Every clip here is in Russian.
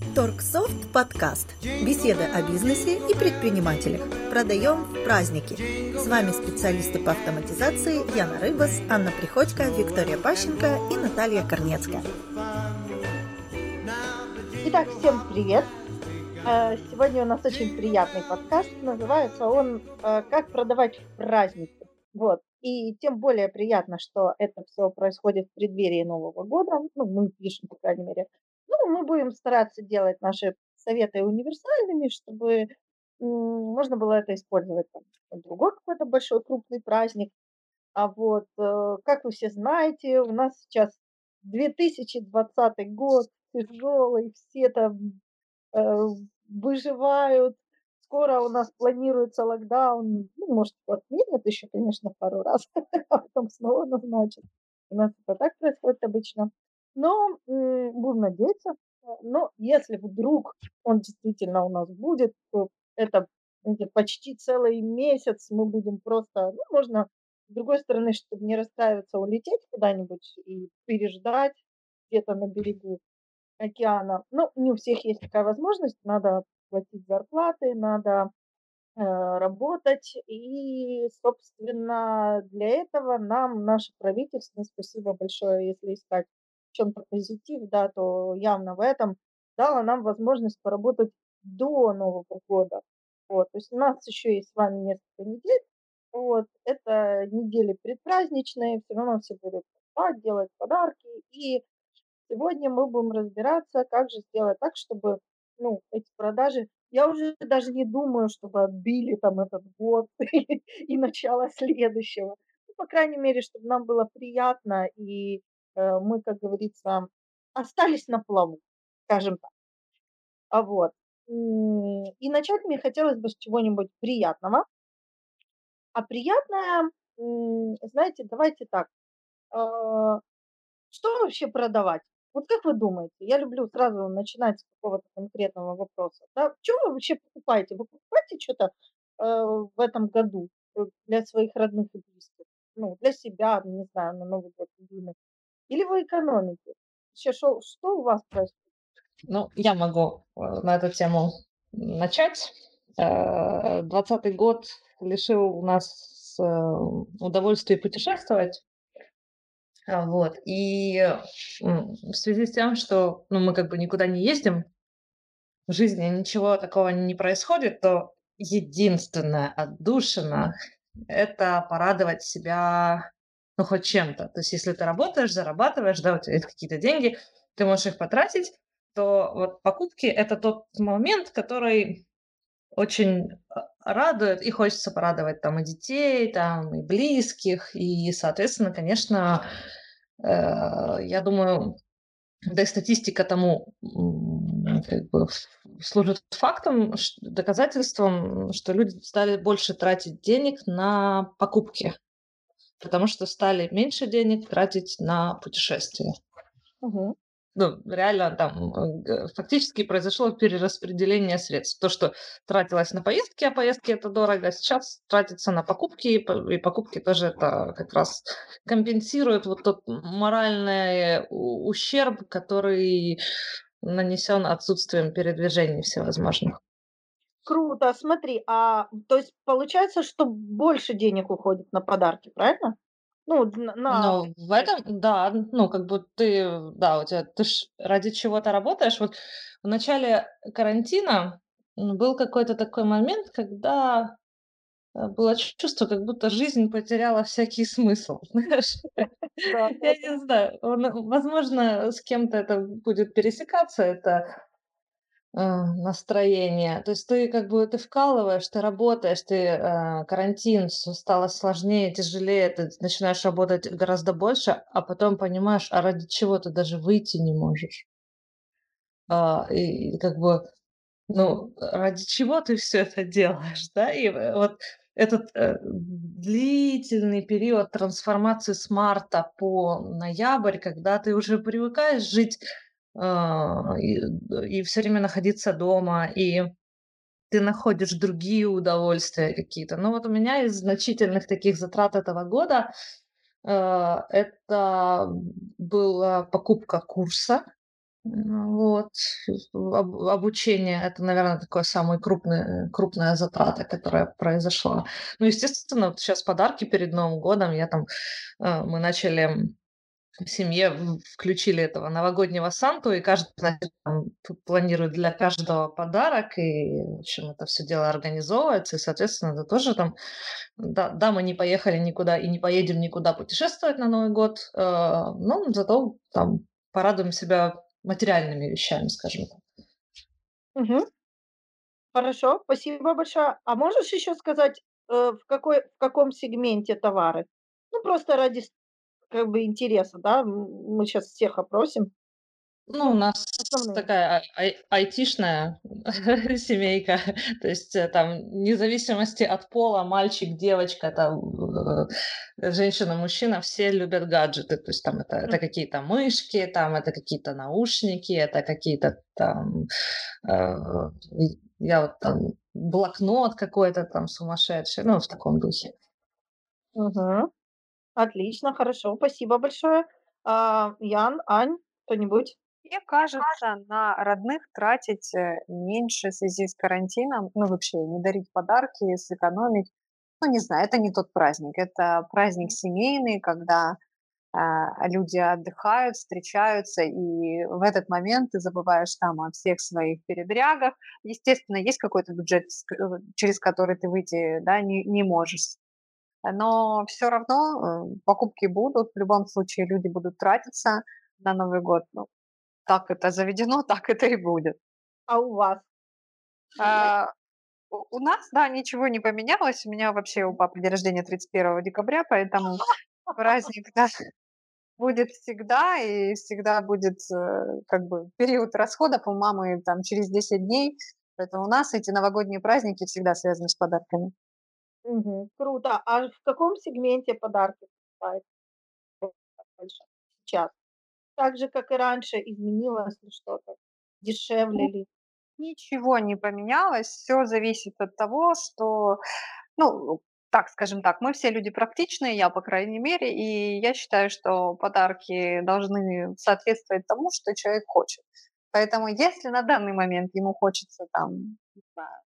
Торгсофт подкаст. Беседы о бизнесе и предпринимателях. Продаем в праздники. С вами специалисты по автоматизации Яна Рыбас, Анна Приходько, Виктория Пащенко и Наталья Корнецкая. Итак, всем привет! Э, сегодня у нас очень приятный подкаст. Называется он э, «Как продавать в праздники». Вот. И тем более приятно, что это все происходит в преддверии Нового года. Ну, мы пишем, по крайней мере. Ну, мы будем стараться делать наши советы универсальными, чтобы можно было это использовать там, другой какой-то большой крупный праздник. А вот, э, как вы все знаете, у нас сейчас 2020 год, тяжелый, все там э, выживают, скоро у нас планируется локдаун. Ну, может, отменят еще, конечно, пару раз, а потом снова назначат. У нас это так происходит обычно. Но будем надеяться. Но если вдруг он действительно у нас будет, то это почти целый месяц мы будем просто, ну, можно с другой стороны, чтобы не расстраиваться, улететь куда-нибудь и переждать где-то на берегу океана. Ну, не у всех есть такая возможность, надо платить зарплаты, надо э, работать. И, собственно, для этого нам наше правительство, спасибо большое, если искать чем-то позитив, да, то явно в этом дало нам возможность поработать до Нового года. Вот, то есть у нас еще есть с вами несколько недель. Вот, это недели предпраздничные, все равно все будут покупать, делать подарки. И сегодня мы будем разбираться, как же сделать так, чтобы ну, эти продажи, я уже даже не думаю, чтобы отбили там этот год и начало следующего. Ну, по крайней мере, чтобы нам было приятно, и мы, как говорится, остались на плаву, скажем так. А вот. И начать мне хотелось бы с чего-нибудь приятного. А приятное, знаете, давайте так. Э, что вообще продавать? Вот как вы думаете, я люблю сразу начинать с какого-то конкретного вопроса. Да? Что вы вообще покупаете? Вы покупаете что-то э, в этом году э, для своих родных и близких? Ну, для себя, не знаю, на Новый год любимых. Или вы экономите? Вообще, шо, что у вас происходит? Ну, я могу э, на эту тему начать. Э, двадцатый год лишил нас удовольствия путешествовать. А, вот. И в связи с тем, что ну, мы как бы никуда не ездим, в жизни ничего такого не происходит, то единственное отдушина – это порадовать себя ну, хоть чем-то. То есть если ты работаешь, зарабатываешь, да, у тебя есть какие-то деньги, ты можешь их потратить, то вот покупки – это тот момент, который очень а, радует, и хочется порадовать там и детей, там и близких, и, соответственно, конечно, Э, я думаю, да и статистика тому как бы, служит фактом, доказательством, что люди стали больше тратить денег на покупки, потому что стали меньше денег тратить на путешествия. Угу ну, реально там фактически произошло перераспределение средств. То, что тратилось на поездки, а поездки это дорого, сейчас тратится на покупки, и покупки тоже это как раз компенсирует вот тот моральный ущерб, который нанесен отсутствием передвижений всевозможных. Круто, смотри, а то есть получается, что больше денег уходит на подарки, правильно? Ну, на Ну, в этом, да, ну, как бы ты, да, у тебя, ты ж ради чего-то работаешь. Вот в начале карантина был какой-то такой момент, когда э, было чувство, как будто жизнь потеряла всякий смысл, знаешь. Я не знаю, возможно, с кем-то это будет пересекаться, это настроение. То есть ты как бы ты вкалываешь, ты работаешь, ты э, карантин стало сложнее, тяжелее, ты начинаешь работать гораздо больше, а потом понимаешь, а ради чего ты даже выйти не можешь. А, и, и как бы, ну, ради чего ты все это делаешь, да? И э, вот этот э, длительный период трансформации с марта по ноябрь, когда ты уже привыкаешь жить и, и все время находиться дома, и ты находишь другие удовольствия какие-то. Но вот у меня из значительных таких затрат этого года э, это была покупка курса Ну вот. Об обучение- это, наверное, такое самая крупная крупная затрата, которая произошла. Ну, естественно, вот щас подарки перед Новым годом. Я там, э, мы начали в семье, включили этого новогоднего Санту, и каждый, значит, там планирует для каждого подарок, и, в общем, это всё дело организовывается, и, соответственно, это тоже там Да, да, мы не поехали никуда и не поедем никуда путешествовать на Новый год, э, но зато там порадуем себя материальными вещами, скажем так. Мгм. Хорошо, спасибо большое. А можешь еще сказать, э, в какой в каком сегменте товары? Ну, просто ради как бы интереса, да, мы щас всех опросим. Ну, у нас основные. такая ай айтишная семейка. То есть, э, там, вне зависимости от пола, мальчик, девочка, там, э, женщина, мужчина, все любят гаджеты. То есть там это это какие-то мышки, там это какие-то наушники, это какие-то там, э, я вот там блокнот какой-то там сумасшедший, ну, в таком духе. Мгм. Отлично, хорошо, спасибо большое. А, Ян, Ань, кто-нибудь? Мне кажется, на родных тратить, э, меньше в связи с карантином, ну, вообще не дарить подарки, сэкономить. Ну, не знаю, это не тот праздник. Это праздник семейный, когда, а, люди отдыхают, встречаются, и в этот момент ты забываешь там о всех своих передрягах. Естественно, есть какой-то бюджет, э, через который ты выйти, да, не не можешь. Но всё равно, э, покупки будут. В любом случае люди будут тратиться на Новый год. Ну, так это заведено, так это и будет. А у вас? А, у нас, да, ничего не поменялось. У меня вообще у папы день рождения 31 декабря, поэтому праздник, да, будет всегда, и всегда будет, э, как бы период расходов. У мамы там через 10 дней, поэтому у нас эти новогодние праздники всегда связаны с подарками. Мгм. Круто. А в каком сегменте подарки покупаете? Больше сейчас. Так же, как и раньше, изменилось ли что-то? Дешевле ли? Ничего не поменялось. Всё зависит от того, что, ну, так, скажем так, мы все люди практичные, я, по крайней мере, и я считаю, что подарки должны соответствовать тому, что человек хочет. Поэтому если на данный момент ему хочется там, не знаю,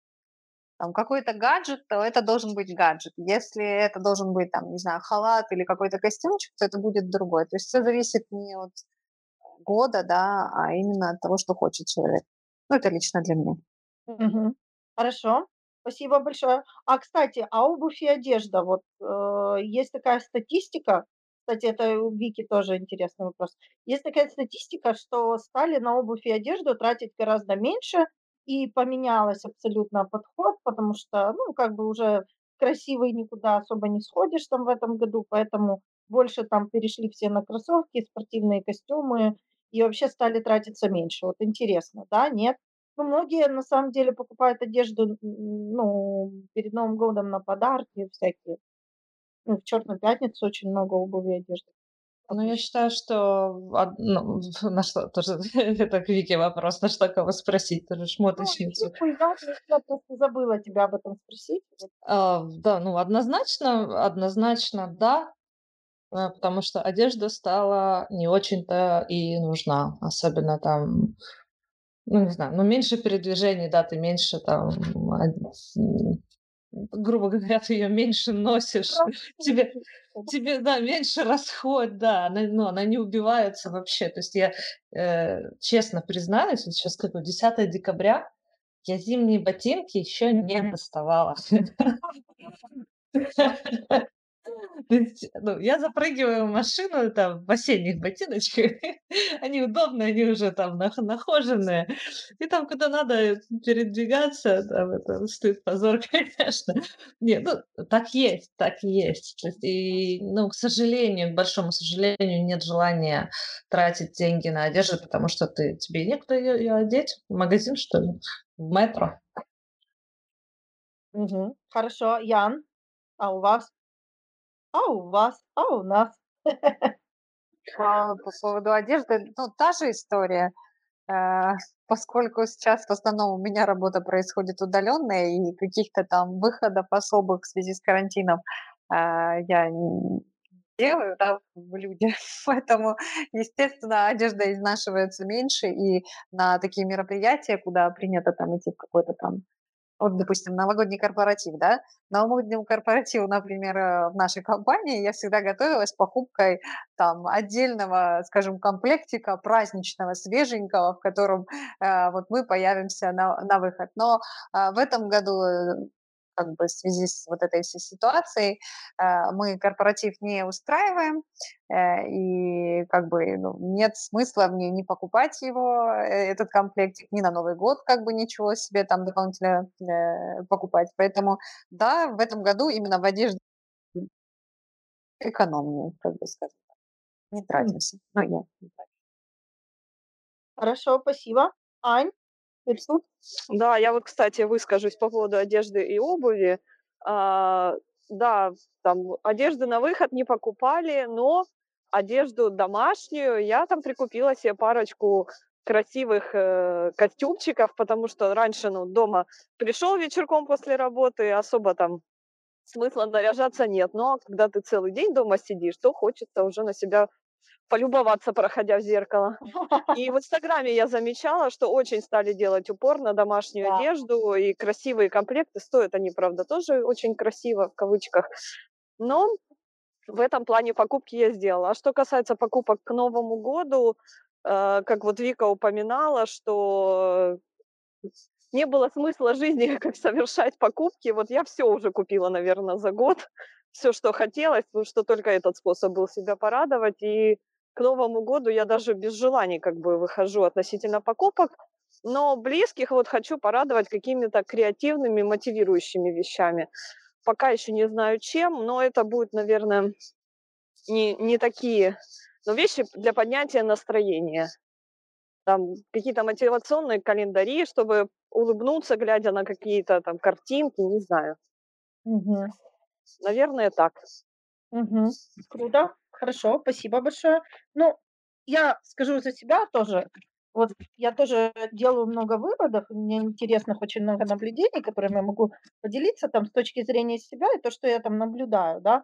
там какой-то гаджет, то это должен быть гаджет. Если это должен быть там, не знаю, халат или какой-то костюмчик, то это будет другой. То есть всё зависит не от года, да, а именно от того, что хочет человек. Ну, это лично для меня. Мгм. Хорошо, спасибо большое. А, кстати, а обувь и одежда, вот, э, есть такая статистика, кстати, это у Вики тоже интересный вопрос. Есть такая статистика, что стали на обувь и одежду тратить гораздо меньше, и поменялось абсолютно подход, потому что, ну, как бы уже красивой никуда особо не сходишь там в этом году, поэтому больше там перешли все на кроссовки, спортивные костюмы и вообще стали тратиться меньше. Вот интересно, да, нет? Ну, многие на самом деле покупают одежду, ну, перед Новым годом на подарки всякие. Ну, в Черную пятницу очень много обуви и одежды Ну, я считаю, что од ну, на что тоже это к Вике вопрос, на что кого спросить, тоже Ну, шмоточницу. И Ганю, я просто забыла тебя об этом спросить. Вот. А, да, ну, однозначно однозначно да, э, потому что одежда стала не очень-то и нужна. Особенно там, ну, не знаю, ну, меньше передвижений, да, ты меньше там, од м, грубо говоря, ты её меньше носишь. Тебе тебе, да, меньше расход, да, она, ну, она не убивается вообще. То есть я, э, честно признаюсь, вот щас какое, 10 декабря, я зимние ботинки ещё не доставала. Ну, я запрыгиваю в машину там в осенних ботиночках, они удобные, они уже там нах нахоженные, и там, куда надо передвигаться, там это стыд, позор, конечно. Не, ну, так есть, так есть. И, ну, к сожалению, к большому сожалению, нет желания тратить деньги на одежду, потому что ты тебе некуда её её одеть. В магазин, что ли? В метро? Мгм. Хорошо. Ян, а у вас? А у вас? А у нас? А, по поводу одежды, ну, та же история. Э, поскольку сейчас в основном у меня работа происходит удалённая и каких-то там выходов особых в связи с карантином, а, я н делаю, да, люди. Поэтому, естественно, одежда изнашивается меньше, и на такие мероприятия, куда принято там идти в какой-то там вот, допустим, новогодний корпоратив, да, новогоднему корпоративу, например, э, в нашей компании я всегда готовилась покупкой там отдельного, скажем, комплектика праздничного, свеженького, в котором э, вот мы появимся на, на выход. Но э, в этом году э, как бы в связи с вот этой всей ситуацией э, мы корпоратив не устраиваем, э, и как бы ну, нет смысла мне не покупать его, э, этот комплектик, ни на Новый год как бы ничего себе там дополнительно покупать. Поэтому да, в этом году именно в одежде экономнее, как бы сказать. Не тратимся. Ну, я не трачу. Хорошо, спасибо. Ань? Да, я вот, кстати, выскажусь по поводу одежды и обуви. А, да, там одежды на выход не покупали, но одежду домашнюю я там прикупила себе парочку красивых э, костюмчиков, потому что раньше, ну, дома пришел вечерком после работы, особо там смысла наряжаться нет. Но когда ты целый день дома сидишь, то хочется уже на себя полюбоваться, проходя в зеркало. И в Инстаграме я замечала, что очень стали делать упор на домашнюю да. одежду, и красивые комплекты. Стоят они, правда, тоже очень красиво, в кавычках. Но в этом плане покупки я сделала. А что касается покупок к Новому году, э, как вот Вика упоминала, что не было смысла жизни, как совершать покупки. Вот я все уже купила, наверное, за год. Все, что хотелось, потому что только этот способ был себя порадовать. И к Новому году я даже без желаний как бы выхожу относительно покупок, но близких вот хочу порадовать какими-то креативными, мотивирующими вещами. Пока еще не знаю чем, но это будет, наверное, не, не такие, но вещи для поднятия настроения. Там какие-то мотивационные календари, чтобы улыбнуться, глядя на какие-то там картинки, не знаю. Угу. Наверное, так. Угу. Круто. Хорошо, спасибо большое. Ну, я скажу за себя тоже. Вот я тоже делаю много выводов, у меня интересных очень много наблюдений, которыми я могу поделиться там с точки зрения себя и то, что я там наблюдаю, да.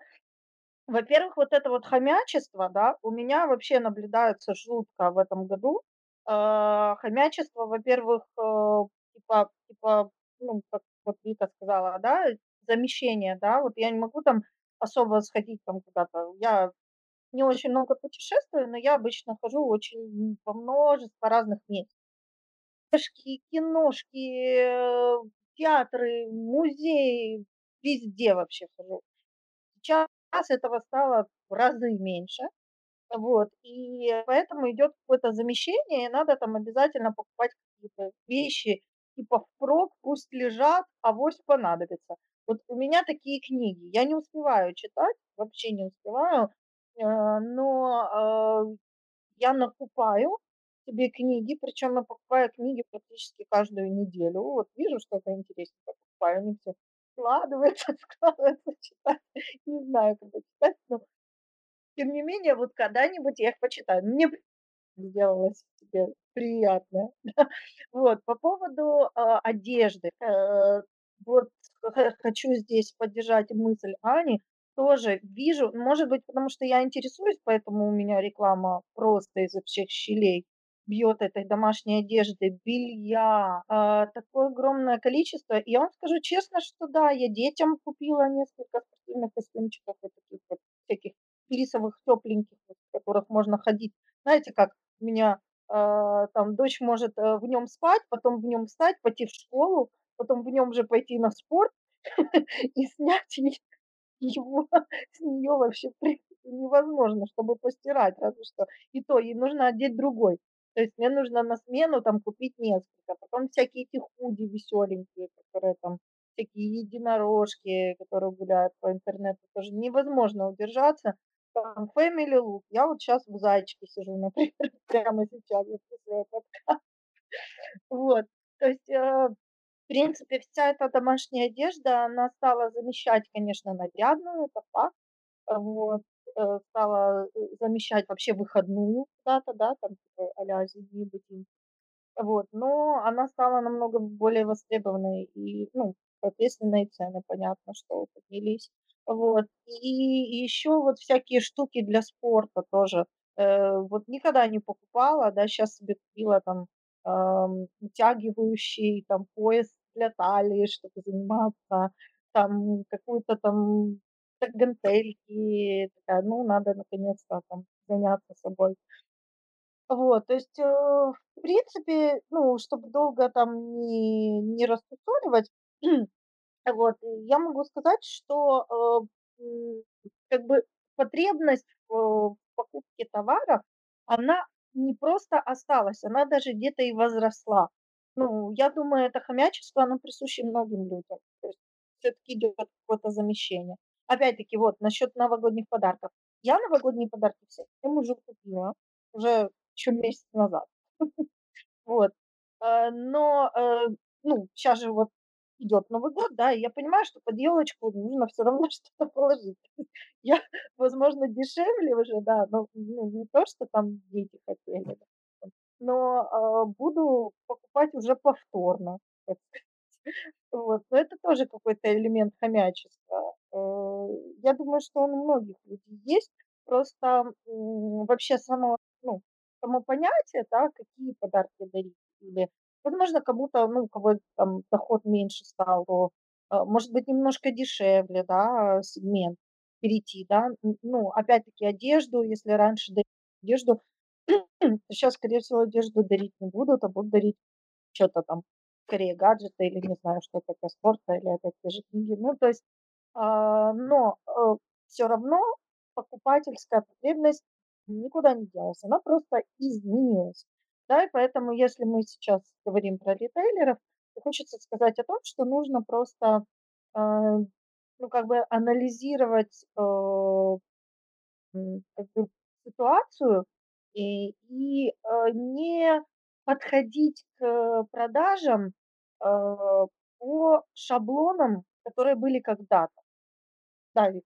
Во-первых, вот это вот хомячество, да, у меня вообще наблюдается жутко в этом году. Э, хомячество, во-первых, э, типа, типа, ну, как вот Вика сказала, да, замещение, да, вот я не могу там особо сходить там куда-то. Я не очень много путешествую, но я обычно хожу очень во множество разных мест. Книжки, киношки, театры, музеи, везде вообще хожу. Сейчас этого стало в разы меньше. Вот, и поэтому идет какое-то замещение, и надо там обязательно покупать какие-то вещи, типа впрок, пусть лежат, авось понадобится. Вот у меня такие книги, я не успеваю читать, вообще не успеваю, Э, но, э, я накупаю себе книги, причем я покупаю книги практически каждую неделю. Вот вижу что-то интересненькое, покупаю, они все складываются, складываются, читать. Не знаю, когда читать, но тем не менее, вот когда-нибудь я их почитаю. Мне сделалось себе приятно. Вот, по поводу, а, одежды, э, вот хочу здесь поддержать мысль Ани тоже вижу, может быть, потому что я интересуюсь, поэтому у меня реклама просто изо всех щелей бьет этой домашней одежды, белья, а, такое огромное количество. И я вам скажу честно, что да, я детям купила несколько спортивных костюмчиков, вот таких вот всяких флисовых, тепленьких, в которых можно ходить. Знаете, как у меня а, там дочь может э, в нем спать, потом в нем встать, пойти в школу, потом в нем же пойти на спорт и снять его с нее вообще невозможно, чтобы постирать, разве что. И то ей нужно одеть другой. То есть мне нужно на смену там купить несколько. Потом всякие эти худи веселенькие, которые там всякие единорожки, которые гуляют по интернету, тоже невозможно удержаться. Там Family Look. Я вот сейчас в зайчике сижу, например, прямо сейчас подкаст. Вот. То есть э, принципе, вся эта домашняя одежда, она стала замещать, конечно, нарядную, это факт. Э, вот, э, стала э, замещать вообще выходную куда-то, да, там типа а-ля ботинки. Вот, но она стала намного более востребованной и, ну, соответственно, и цены, понятно, что поднялись. Вот. И еще вот всякие штуки для спорта тоже. Э, вот никогда не покупала, да, сейчас себе купила там ам, утягивающий там пояс для талии, чтобы заниматься, там какую-то там гантельки, такая, ну, надо наконец-то там заняться собой. Вот, то есть, э, в принципе, ну, чтобы долго там не не рассусоливать, вот, я могу сказать, что, э, как бы потребность э, в покупке товаров, она не просто осталась, она даже где-то и возросла. Ну, я думаю, это хомячество, оно присуще многим людям. То есть все-таки идет какое-то замещение. Опять-таки, вот, насчет новогодних подарков. Я новогодние подарки всем уже купила, уже еще месяц назад. Вот. Э, но, э, ну, сейчас же вот идет Новый год, да, и я понимаю, что под елочку нужно все равно что-то положить. Я, возможно, дешевле уже, да, но ну, не то, что там дети хотели, но а, буду покупать уже повторно. Вот. Но это тоже какой-то элемент хомячества. Э, Я думаю, что он у многих людей есть. Просто вообще само, ну, само понятие, да, какие подарки дарить, или, возможно, кому-то, ну, у кого там доход меньше стал, то, а, может быть, немножко дешевле, да, сегмент перейти, да. Ну, опять-таки, одежду, если раньше дарили одежду, то сейчас, скорее всего, одежду дарить не будут, а будут дарить что-то там, скорее гаджеты или не знаю, что-то для спорта, или опять те же книги. Ну, то есть, а, но, все равно покупательская потребность никуда не делась, она просто изменилась. Да, и поэтому, если мы сейчас говорим про ритейлеров, то хочется сказать о том, что нужно просто, а, ну, как бы анализировать, э, как бы ситуацию и и, э, не подходить к продажам, э, по шаблонам, которые были когда-то. Да, Вик.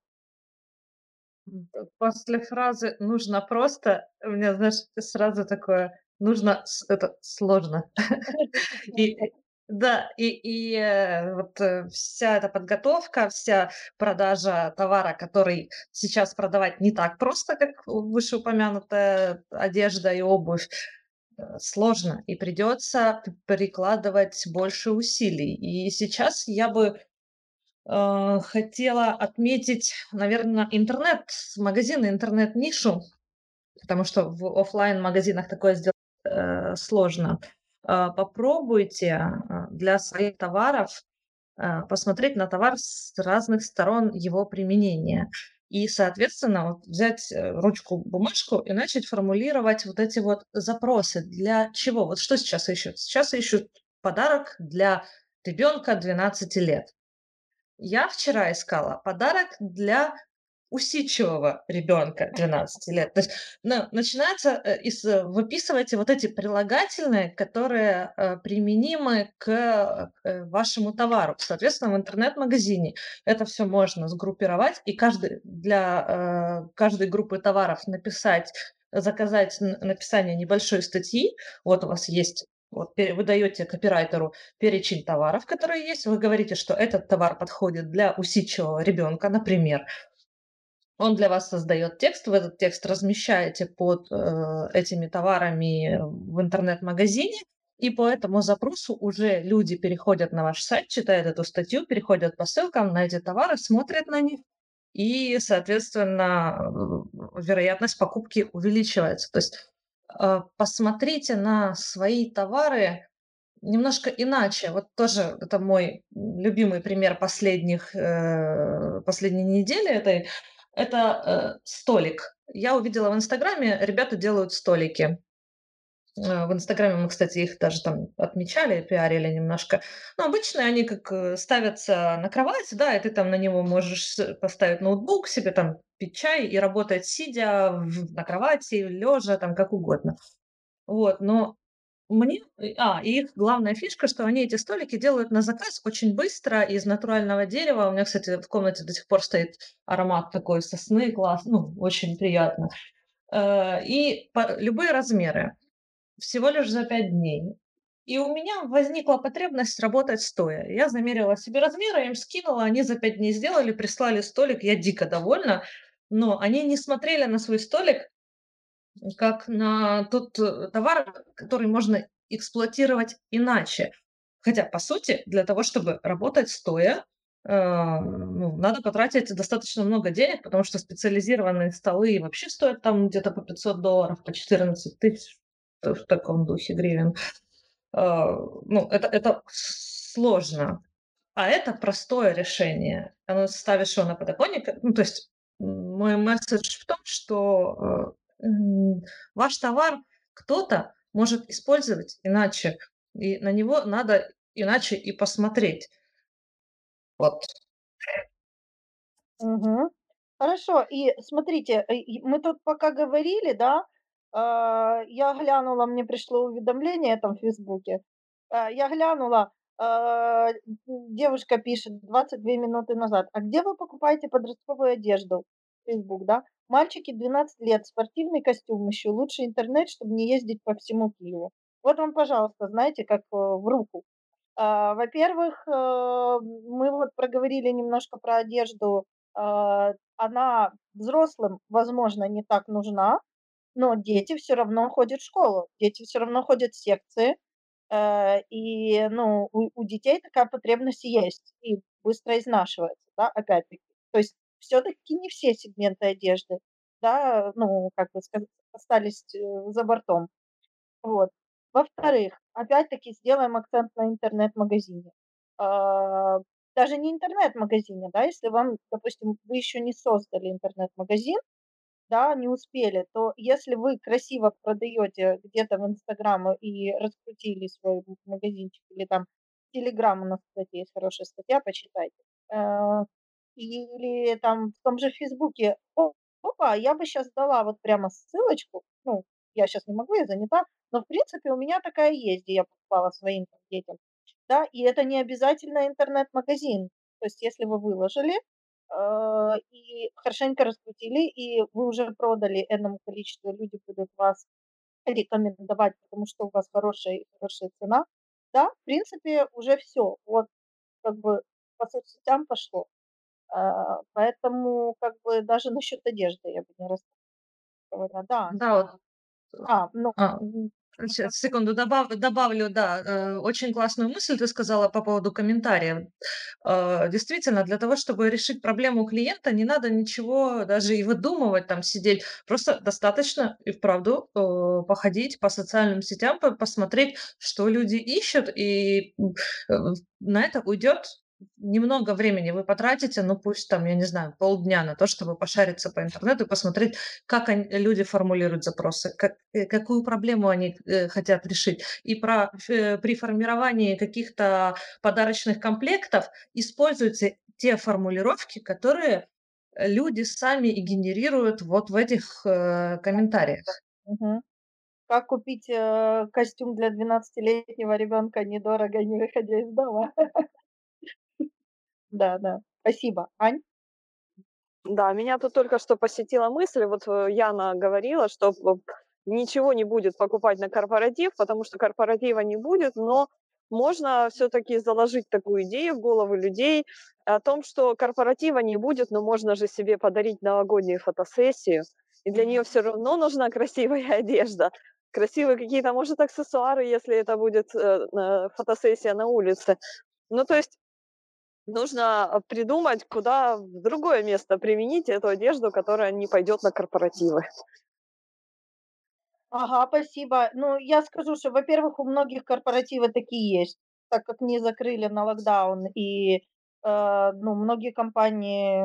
М, п после фразы "нужно просто" у меня, знаешь, сразу такое: нужно с это сложно. И да, и и, э, вот, э, вся эта подготовка, вся продажа товара, который сейчас продавать не так просто, как вышеупомянутая одежда и обувь, э, сложно, и придется прикладывать больше усилий. И сейчас я бы Э, хотела отметить, наверное, интернет-магазины, интернет-нишу, потому что в оффлайн-магазинах такое сделать э, сложно. Э, попробуйте э, для своих товаров э, посмотреть на товар с разных сторон его применения. И, соответственно, вот взять э, ручку, бумажку и начать формулировать вот эти вот запросы. Для чего? Вот что сейчас ищут? Сейчас ищут подарок для ребенка 12 лет. Я вчера искала подарок для усидчивого ребенка 12 лет. То есть, ну, начинается, э, из э, выписывайте вот эти прилагательные, которые, э, применимы к, э, вашему товару. Соответственно, в интернет-магазине это все можно сгруппировать и каждый для, э, каждой группы товаров написать, заказать написание небольшой статьи. Вот у вас есть вот вы даёте копирайтеру перечень товаров, которые есть. Вы говорите, что этот товар подходит для усидчивого ребенка, например. Он для вас создает текст, вы этот текст размещаете под, э, этими товарами в интернет-магазине, и по этому запросу уже люди переходят на ваш сайт, читают эту статью, переходят по ссылкам на эти товары, смотрят на них, и, соответственно, вероятность покупки увеличивается. То есть э, посмотрите на свои товары немножко иначе. Вот тоже это мой любимый пример последних, э, последней недели этой. Это э, столик. Я увидела в Инстаграме, ребята делают столики. Э, В Инстаграме мы, кстати, их даже там отмечали, пиарили немножко. Но обычно они как э, ставятся на кровать, да, и ты там на него можешь поставить ноутбук себе, там пить чай и работать сидя в- на кровати, лежа, там как угодно. Вот, но мне, э, а, и их главная фишка, что они эти столики делают на заказ очень быстро из натурального дерева. У меня, кстати, в комнате до сих пор стоит аромат такой сосны, класс, ну, очень приятно. Э, И любые размеры всего лишь за 5 дней. И у меня возникла потребность работать стоя. Я замерила себе размеры, им скинула, они за пять дней сделали, прислали столик, я дико довольна, но они не смотрели на свой столик как на тот э, товар, который можно эксплуатировать иначе. Хотя, по сути, для того, чтобы работать стоя, э, ну, надо потратить достаточно много денег, потому что специализированные столы вообще стоят там где-то по 500 долларов, по 14 тысяч в таком духе гривен. Э, ну, это, это сложно. А это простое решение. Оно ставишь его на подоконник. Ну, то есть мой месседж в том, что ваш товар кто-то может использовать иначе, и на него надо иначе и посмотреть. Вот. Угу. Хорошо. И смотрите, э, мы тут пока говорили, да, а, я глянула, мне пришло уведомление там в Фейсбуке. А, я глянула, а, девушка пишет 22 минуты назад: "А где вы покупаете подростковую одежду?" Фейсбук, да. "Мальчики 12 лет, спортивный костюм ищу, лучше интернет, чтобы не ездить по всему Киеву". Вот вам, пожалуйста, знаете, как, э, в руку. Во-первых, э, мы вот проговорили немножко про одежду. Она взрослым, возможно, не так нужна, но дети все равно ходят в школу, дети все равно ходят в секции. Э, и, ну, у у детей такая потребность есть и быстро изнашивается, да, опять-таки. То есть все таки не все сегменты одежды, да, ну, как бы остались, э, за бортом. Вот. Во-вторых, опять-таки сделаем акцент на интернет-магазине. А, даже не интернет-магазине, да, если вам, допустим, вы еще не создали интернет-магазин, да, не успели, то если вы красиво продаете где-то в "Инстаграм" и раскрутили свой магазинчик или там "Телеграм", у нас, кстати, есть хорошая статья, почитайте. Э, или там в том же "Фейсбуке": "О, опа, я бы сейчас дала вот прямо ссылочку". Ну, я сейчас не могу, я занята, но в принципе у меня такая есть, где я покупала своим детям. Да, и это не обязательно интернет-магазин. То есть если вы выложили а, и хорошенько раскрутили, и вы уже продали энному количеству, люди будут вас рекомендовать, потому что у вас хорошая хорошая цена. Да, в принципе, уже все. Вот как бы по соцсетям пошло. А, поэтому как бы даже насчет одежды я бы не расстраивалась. Да. Да, вот А, ну, а, Сейчас, секунду, добав, добавлю, да, э, очень классную мысль ты сказала по поводу комментариев. Э, действительно, для того, чтобы решить проблему клиента, не надо ничего даже и выдумывать, там сидеть. Просто достаточно и вправду э, походить по социальным сетям, посмотреть, что люди ищут, и на это уйдет немного времени вы потратите, ну пусть там, я не знаю, полдня на то, чтобы пошариться по интернету и посмотреть, как они, люди формулируют запросы, как, э, какую проблему они э, хотят решить. И про, э, при формировании каких-то подарочных комплектов используйте те формулировки, которые люди сами и генерируют вот в этих э, комментариях. Как купить э, костюм для 12-летнего ребенка недорого, не выходя из дома? Да, да. Спасибо. Ань? Да, меня тут только что посетила мысль, вот э, Яна говорила, что ничего не будет покупать на корпоратив, потому что корпоратива не будет, но можно все-таки заложить такую идею в головы людей о том, что корпоратива не будет, но можно же себе подарить новогоднюю фотосессию, и для нее все равно нужна красивая одежда, красивые какие-то, может, аксессуары, если это будет э, фотосессия на улице. Ну, то есть нужно а, придумать, куда в другое место применить эту одежду, которая не пойдет на корпоративы. Ага, спасибо. Ну, я скажу, что, во-первых, у многих корпоративы такие есть, так как не закрыли на локдаун, и, э, ну, многие компании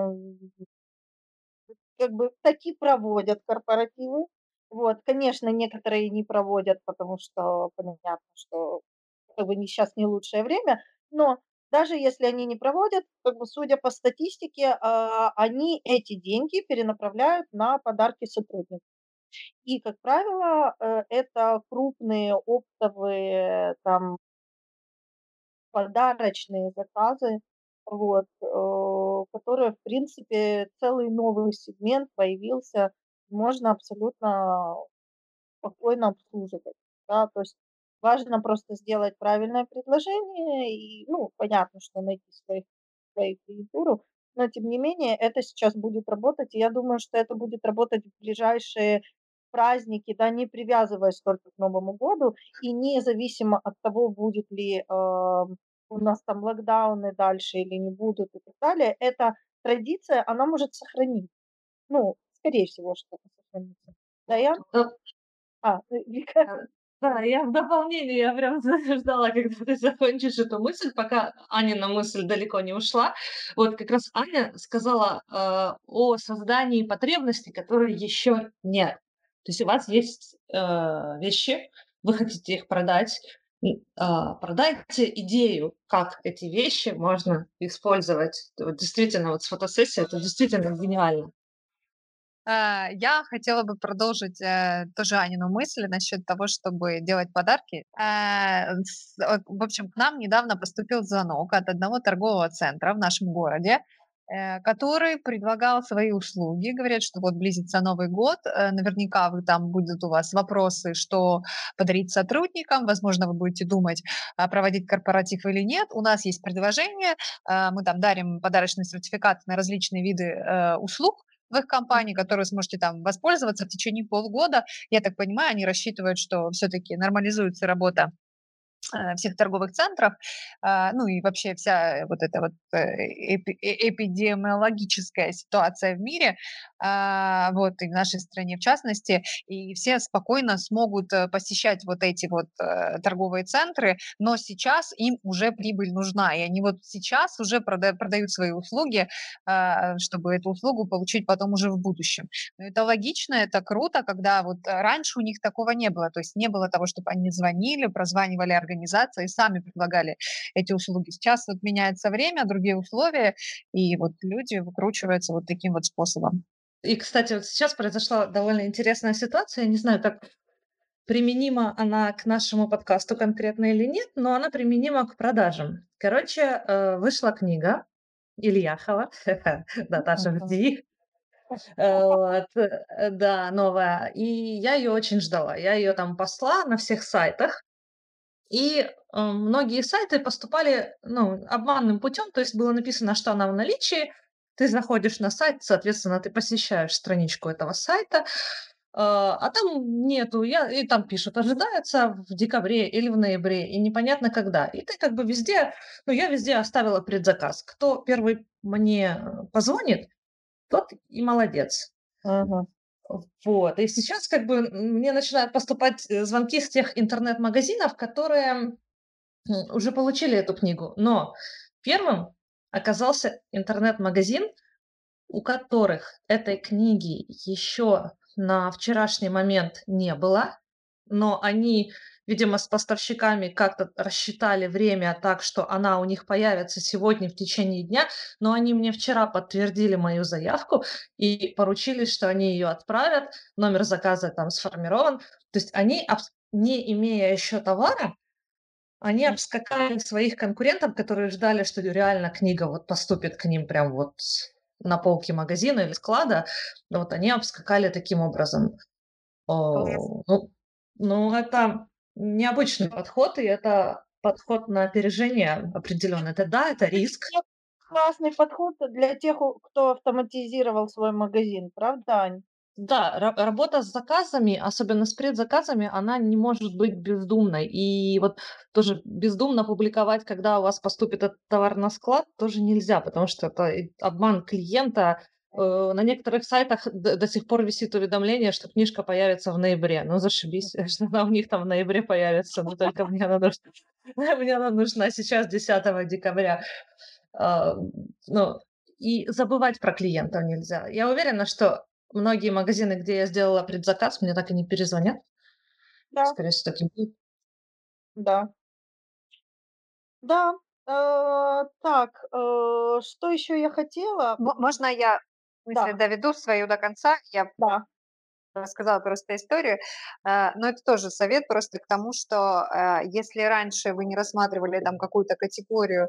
как бы таки проводят корпоративы. Вот, конечно, некоторые не проводят, потому что понятно, что как бы сейчас не лучшее время, но даже если они не проводят, как бы, судя по статистике, а, они эти деньги перенаправляют на подарки сотрудникам. И, как правило, э, это крупные оптовые там подарочные заказы, вот, которые, в принципе, целый новый сегмент появился, можно абсолютно спокойно обслуживать, да. То есть Важно просто сделать правильное предложение и, ну, понятно, что найти своих свою клиентуру, но тем не менее это сейчас будет работать. И я думаю, что это будет работать в ближайшие праздники, да, не привязываясь только к Новому году и независимо от того, будет ли, ам, у нас там локдауны дальше или не будут и так далее. Эта традиция, она может сохраниться. Ну, скорее всего, что-то сохранится. Да, я? Э, А, э, Вика? Э, Да, я в дополнение, я прям ждала, когда ты закончишь эту мысль, пока Анина мысль далеко не ушла. Вот как раз Аня сказала э, о создании потребностей, которые еще нет. То есть у вас есть э, вещи, вы хотите их продать, а, продайте идею, как эти вещи можно использовать. Вот действительно, вот с фотосессией это действительно гениально. А, Я хотела бы продолжить э, тоже Анину мысль насчет того, чтобы делать подарки. А, В общем, к нам недавно поступил звонок от одного торгового центра в нашем городе, э, который предлагал свои услуги. Говорят, что вот близится Новый год, э, наверняка вы там будут у вас вопросы, что подарить сотрудникам, возможно, вы будете думать, а, проводить корпоратив или нет. У нас есть предложение, мы там дарим подарочный сертификат на различные виды услуг, в их компании, которые сможете там воспользоваться в течение полгода. Я так понимаю, они рассчитывают, что все-таки нормализуется работа всех торговых центров, а, ну и вообще вся вот эта вот э, э- эпидемиологическая ситуация в мире, а, вот и в нашей стране в частности, и все спокойно смогут э, посещать вот эти вот э, торговые центры, но сейчас им уже прибыль нужна, и они вот сейчас уже прода- продают свои услуги, а, чтобы эту услугу получить потом уже в будущем. Но это логично, это круто, когда вот э, раньше у них такого не было, то есть не было того, чтобы они звонили, прозванивали организации и сами предлагали эти услуги. Сейчас вот меняется время, другие условия, и вот люди выкручиваются вот таким вот способом. И, кстати, вот сейчас произошла довольно интересная ситуация. Я не знаю, как применима она к нашему подкасту конкретно или нет, но она применима к продажам. Короче, э, вышла книга Ильяхова, Наташа жди, Э, вот, э, да, новая. И я ее очень ждала. Я ее там посла на всех сайтах. И э, многие сайты поступали ну, обманным путем, то есть было написано, что она в наличии, ты заходишь на сайт, соответственно, ты посещаешь страничку этого сайта, а а там нету, я, и там пишут, ожидается в декабре или в ноябре, и непонятно когда. И ты как бы везде, ну я везде оставила предзаказ. Кто первый мне э, позвонит, тот и молодец. Мгм. Вот. И сейчас как бы мне начинают поступать э, звонки с тех интернет-магазинов, которые уже получили эту книгу. Но первым оказался интернет-магазин, у которых этой книги еще на вчерашний момент не было, но они, видимо, с поставщиками как-то рассчитали время так, что она у них появится сегодня в течение дня, но они мне вчера подтвердили мою заявку и поручили, что они ее отправят, номер заказа там сформирован. То есть они, не имея еще товара, они обскакали своих конкурентов, которые ждали, что реально книга вот поступит к ним прям вот на полке магазина или склада. Вот они обскакали таким образом. О, ну, ну, это необычный подход, и это подход на опережение определенно. Это да, это риск. Классный подход для тех, кто автоматизировал свой магазин, правда, Ань? Да, ра- работа с заказами, особенно с предзаказами, она не может быть бездумной. И вот тоже бездумно публиковать, когда у вас поступит этот товар на склад, тоже нельзя, потому что это обман клиента. Э, На некоторых сайтах д- до сих пор висит уведомление, что книжка появится в ноябре. Ну, зашибись, что она у них там в ноябре появится, но только мне она нужна, мне она нужна сейчас, 10 декабря. Ну, и забывать про клиентов нельзя. Я уверена, что многие магазины, где я сделала предзаказ, мне так и не перезвонят. Да, Скорее всего, так и будет. да. Да. Э, так, э, что еще я хотела? М- Можно я мысль Да, доведу свою до конца? Я да. рассказала просто историю, э, но это тоже совет просто к тому, что э, если раньше вы не рассматривали там какую-то категорию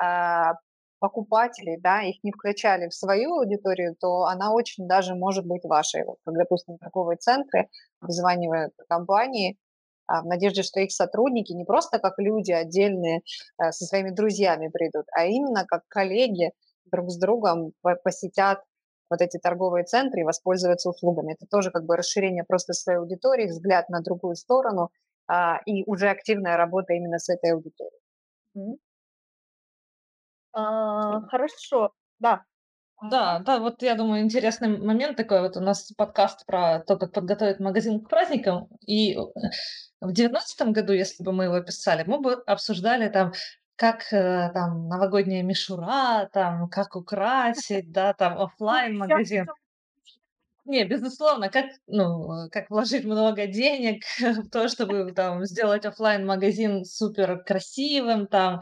а, покупателей, да, их не включали в свою аудиторию, то она очень даже может быть вашей. Вот, как, допустим, торговые центры обзванивают компании, а, в надежде, что их сотрудники не просто как люди отдельные со своими друзьями придут, а именно как коллеги друг с другом посетят вот эти торговые центры и воспользоваться услугами. Это тоже как бы расширение просто своей аудитории, взгляд на другую сторону а, и уже активная работа именно с этой аудиторией. А, хорошо, да. Да, да, вот я думаю, интересный момент такой. Вот у нас подкаст про то, как подготовить магазин к праздникам. И э, в девятнадцатом году, если бы мы его писали, мы бы обсуждали там, как э, там новогодняя мишура, там, как украсить, да, там офлайн магазин. Не, безусловно, как, ну, как вложить много денег в то, чтобы там сделать офлайн магазин супер красивым, там,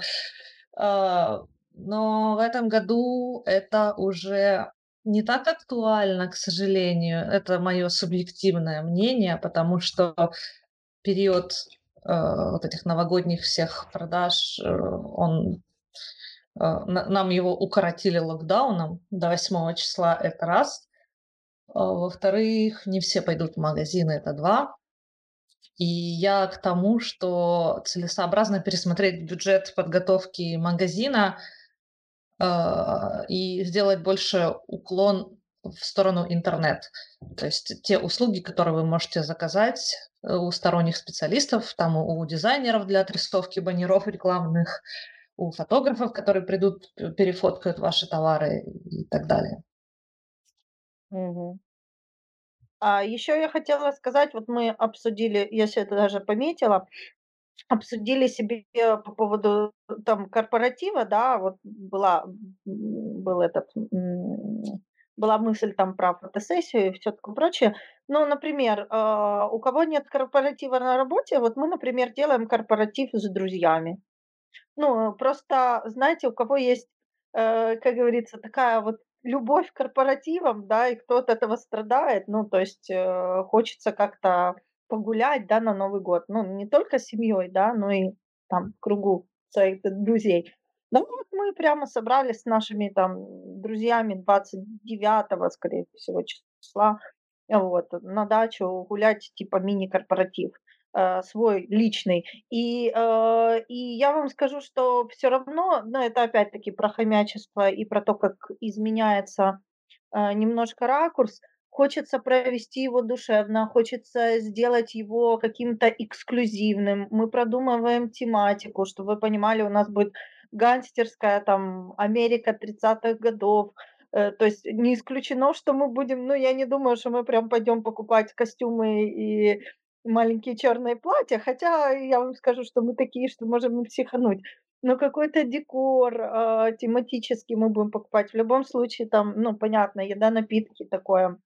э, но в этом году это уже не так актуально, к сожалению. Это мое субъективное мнение, потому что период э, вот этих новогодних всех продаж, э, он э, нам его укоротили локдауном до 8 числа, это раз. А, во-вторых, не все пойдут в магазины, это два. И я к тому, что целесообразно пересмотреть бюджет подготовки магазина – а, и сделать больше уклон в сторону интернет. То есть те услуги, которые вы можете заказать э, у сторонних специалистов, там у дизайнеров для отрисовки баннеров рекламных, у фотографов, которые придут, перефоткают ваши товары и так далее. Угу. А еще я хотела сказать, вот мы обсудили, я все это даже пометила, обсудили себе по поводу там корпоратива, да, вот была, был этот, была мысль там про фотосессию и все такое прочее. Ну, например, а, у кого нет корпоратива на работе, вот мы, например, делаем корпоратив с друзьями. Ну, просто, знаете, у кого есть, э, как говорится, такая вот любовь к корпоративам, да, и кто от этого страдает, ну, то есть э, хочется как-то погулять, да, на Новый год. Ну, не только с семьей, да, но и там в кругу своих друзей. Ну, вот мы прямо собрались с нашими там друзьями 29 скорее всего, числа, вот, на дачу гулять, типа мини-корпоратив э, свой личный. И, э, и я вам скажу, что все равно, ну, это опять-таки про хомячество и про то, как изменяется э, немножко ракурс, Хочется провести его душевно, хочется сделать его каким-то эксклюзивным. Мы продумываем тематику, чтобы вы понимали, у нас будет гангстерская там Америка 30-х годов. Э, то есть не исключено, что мы будем, ну я не думаю, что мы прям пойдем покупать костюмы и маленькие черные платья, хотя я вам скажу, что мы такие, что можем психануть. Но какой-то декор э, тематический мы будем покупать. В любом случае, там, ну, понятно, еда, напитки такое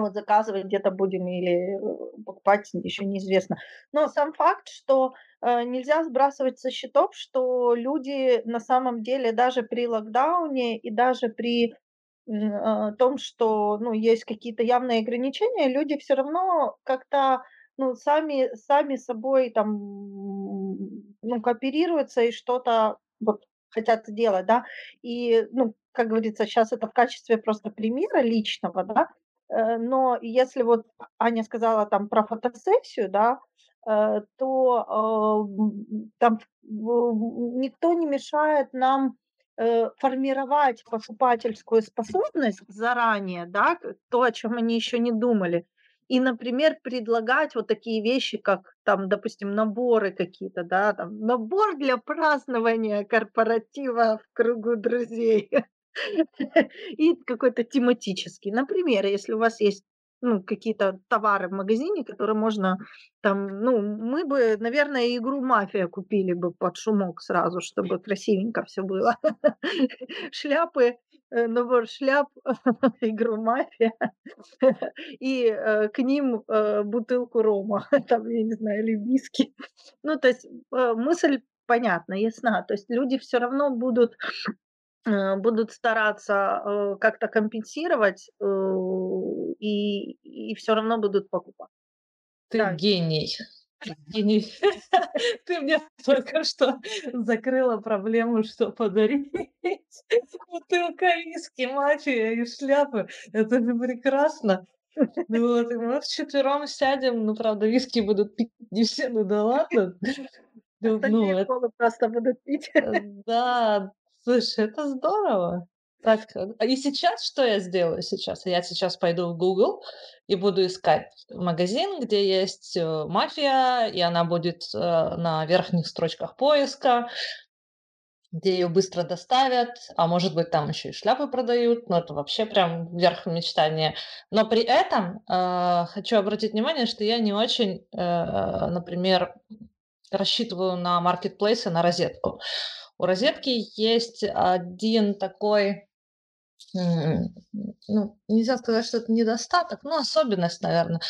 вот заказывать где-то будем или э, покупать, еще неизвестно. Но сам факт, что э, нельзя сбрасывать со счетов, что люди на самом деле даже при локдауне и даже при э, том, что ну, есть какие-то явные ограничения, люди все равно как-то ну, сами, сами собой там ну, кооперируются и что-то вот хотят делать, да, и, ну, как говорится, сейчас это в качестве просто примера личного, да, но если вот Аня сказала там про фотосессию, да, э, то э, там никто не мешает нам формировать покупательскую способность заранее, да, то, о чем они еще не думали. И, например, предлагать вот такие вещи, как там, допустим, наборы какие-то, да, там, набор для празднования корпоратива в кругу друзей. И какой-то тематический. Например, если у вас есть ну, какие-то товары в магазине, которые можно там, ну, мы бы, наверное, игру «Мафия» купили бы под шумок сразу, чтобы красивенько все было. Шляпы, э, набор шляп, игру «Мафия» и э, к ним э, бутылку рома, там, я не знаю, или виски. Ну, то есть мысль понятна, ясна. То есть люди все равно будут будут стараться, э, как-то компенсировать, э, и и всё равно будут покупать. Ты Да. гений. Гений. Ты мне только что закрыла проблему, что подарить. Бутылка виски, мафия и шляпы. Это же прекрасно. Ну вот, мы вчетвером сядем, ну, правда, виски будут Не все, ну да ладно. Ну, ну, Остальные это, колы просто будут пить. э, да, слушай, это здорово. Так, э, а и сейчас что я сделаю сейчас? Я сейчас пойду в Google и буду искать магазин, где есть э, мафия, и она будет э, на верхних строчках поиска, где ее быстро доставят, а может быть там еще и шляпы продают, но это вообще прям верх мечтания. Но при этом э, хочу обратить внимание, что я не очень, э, например, рассчитываю на маркетплейсы, на розетку. У розетки есть один такой, ну, нельзя сказать, что это недостаток, но особенность, наверное.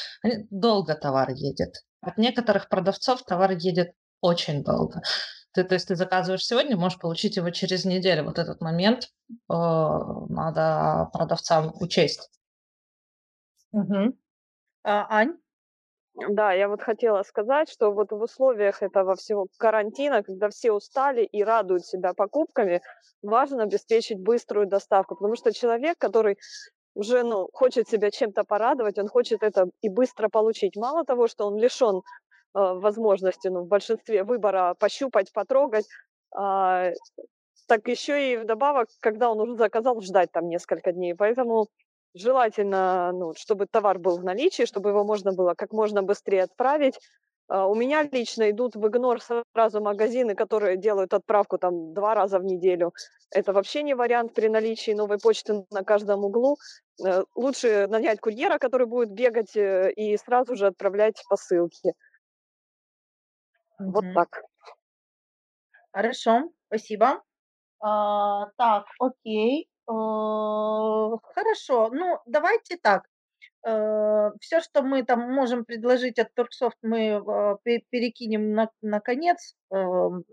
Долго товар едет. От некоторых продавцов товар едет очень долго. Ты, то есть ты заказываешь сегодня, можешь получить его через неделю. Вот этот момент э, надо продавцам учесть. Мгм. А, Ань? Да, я вот хотела сказать, что вот в условиях этого всего карантина, когда все устали и радуют себя покупками, важно обеспечить быструю доставку, потому что человек, который уже ну, хочет себя чем-то порадовать, он хочет это и быстро получить. Мало того, что он лишен э, возможности ну, в большинстве выбора пощупать, потрогать, а, так еще и вдобавок, когда он уже заказал, ждать там несколько дней. Поэтому желательно, ну, чтобы товар был в наличии, чтобы его можно было как можно быстрее отправить. А, У меня лично идут в игнор сразу магазины, которые делают отправку там два раза в неделю. Это вообще не вариант при наличии новой почты на каждом углу. Э, Лучше нанять курьера, который будет бегать э, и сразу же отправлять посылки. Вот Мгм. так. Хорошо, спасибо. А, так, окей. Э, хорошо. Ну, давайте так. все, что мы там можем предложить от Торксофт, мы э, пе- перекинем на, на конец эм,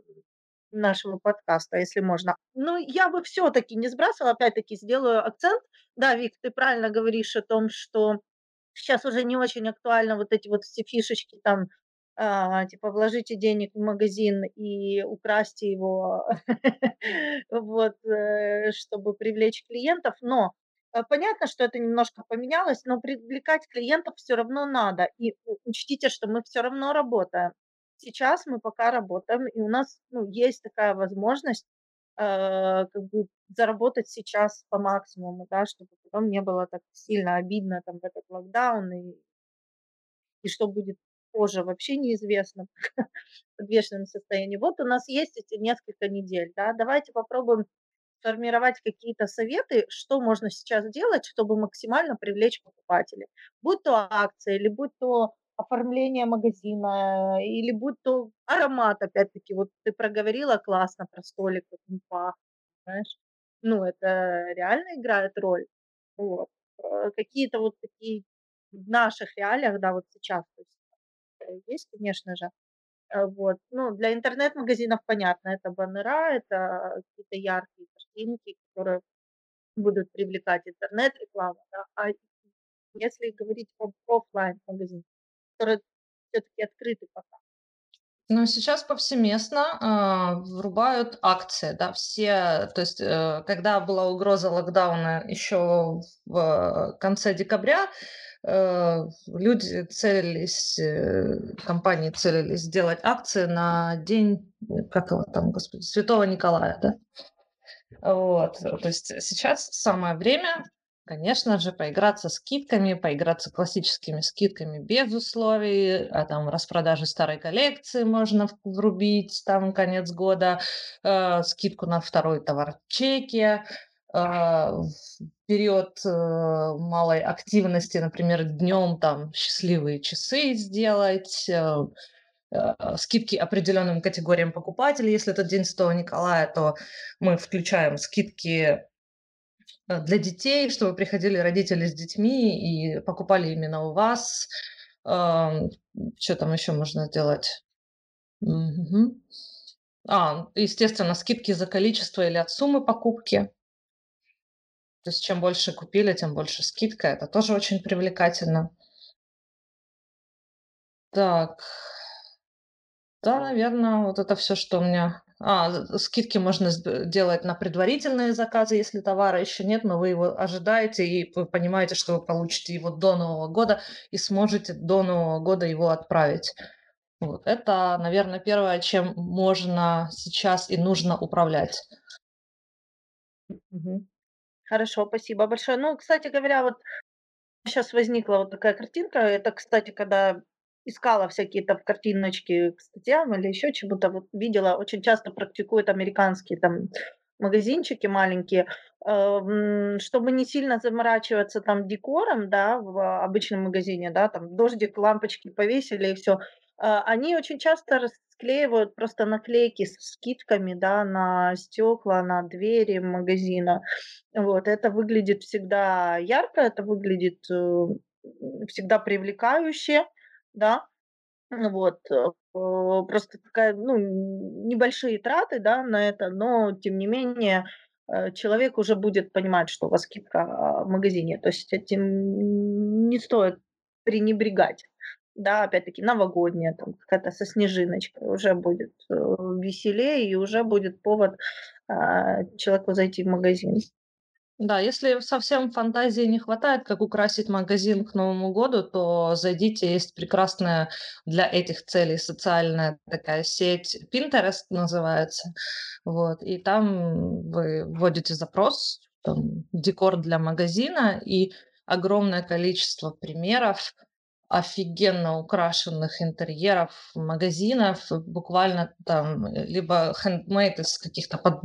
нашего подкаста, если можно. Ну, я бы все-таки не сбрасывала, опять-таки сделаю акцент. Да, Вик, ты правильно говоришь о том, что сейчас уже не очень актуально вот эти вот все фишечки там, типа вложите денег в магазин и украсьте его, вот, э, чтобы привлечь клиентов. Но э, понятно, что это немножко поменялось, но привлекать клиентов все равно надо. И учтите, что мы все равно работаем. Сейчас мы пока работаем, и у нас ну, есть такая возможность э, как бы заработать сейчас по максимуму, да, чтобы потом не было так сильно обидно там в этот локдаун и и что будет позже, вообще неизвестно в подвешенном состоянии. Вот у нас есть эти несколько недель, да, давайте попробуем сформировать какие-то советы, что можно сейчас делать, чтобы максимально привлечь покупателей. Будь то акция, или будь то оформление магазина, или будь то аромат, опять-таки, вот ты проговорила классно про столик, как он пахнет, знаешь. Ну, это реально играет роль. Вот. Э, Какие-то вот такие в наших реалиях, да, вот сейчас, то есть, э, есть, конечно же. Э, вот. Ну, для интернет-магазинов понятно, это баннера, это какие-то яркие картинки, которые будут привлекать интернет-рекламу, да. А если говорить об оффлайн-магазинах, которые все-таки открыты пока. Ну, сейчас повсеместно а, врубают акции, да, все, то есть, э, когда была угроза локдауна еще в конце декабря, э, люди целились, э, компании целились сделать акции на день, э, как его там, господи, Святого Николая, да. Вот, то есть сейчас самое время, конечно же, поиграться скидками, поиграться классическими скидками без условий, а там распродажи старой коллекции можно врубить, там конец года, э, скидку на второй товар в чеке, э, в период э, малой активности, например, днем там счастливые часы сделать, э, э, скидки определенным категориям покупателей. Если это День Святого Николая, то мы включаем скидки для детей, чтобы приходили родители с детьми и покупали именно у вас. Что там еще можно сделать? Мгм. А, естественно, скидки за количество или от суммы покупки. То есть чем больше купили, тем больше скидка. Это тоже очень привлекательно. Так, да, наверное, вот это все, что у меня. А, скидки можно делать на предварительные заказы, если товара еще нет, но вы его ожидаете и вы понимаете, что вы получите его до Нового года и сможете до Нового года его отправить. Вот. Это, наверное, первое, чем можно сейчас и нужно управлять. Мгм. Хорошо, спасибо большое. Ну, кстати говоря, вот сейчас возникла вот такая картинка. Это, кстати, когда искала всякие там картиночки к статьям или еще чему-то, вот видела, очень часто практикуют американские там магазинчики маленькие, эм, чтобы не сильно заморачиваться там декором, да, в обычном магазине, да, там дождик, лампочки повесили и все. Они очень часто расклеивают просто наклейки с скидками, да, на стекла, на двери магазина. Вот, это выглядит всегда ярко, это выглядит, э, всегда привлекающе, да. Вот, э, просто такая, ну, небольшие траты, да, на это, но тем не менее, э, человек уже будет понимать, что у вас скидка, а, в магазине. То есть этим не стоит пренебрегать. Да, опять-таки новогодняя, там какая-то со снежиночкой, уже будет, э, веселее и уже будет повод, а, человеку зайти в магазин. Да, если совсем фантазии не хватает, как украсить магазин к Новому году, то зайдите, есть прекрасная для этих целей социальная такая сеть, Pinterest называется, вот, и там вы вводите запрос, там, декор для магазина, и огромное количество примеров, офигенно украшенных интерьеров, магазинов, буквально там либо handmade из каких-то под,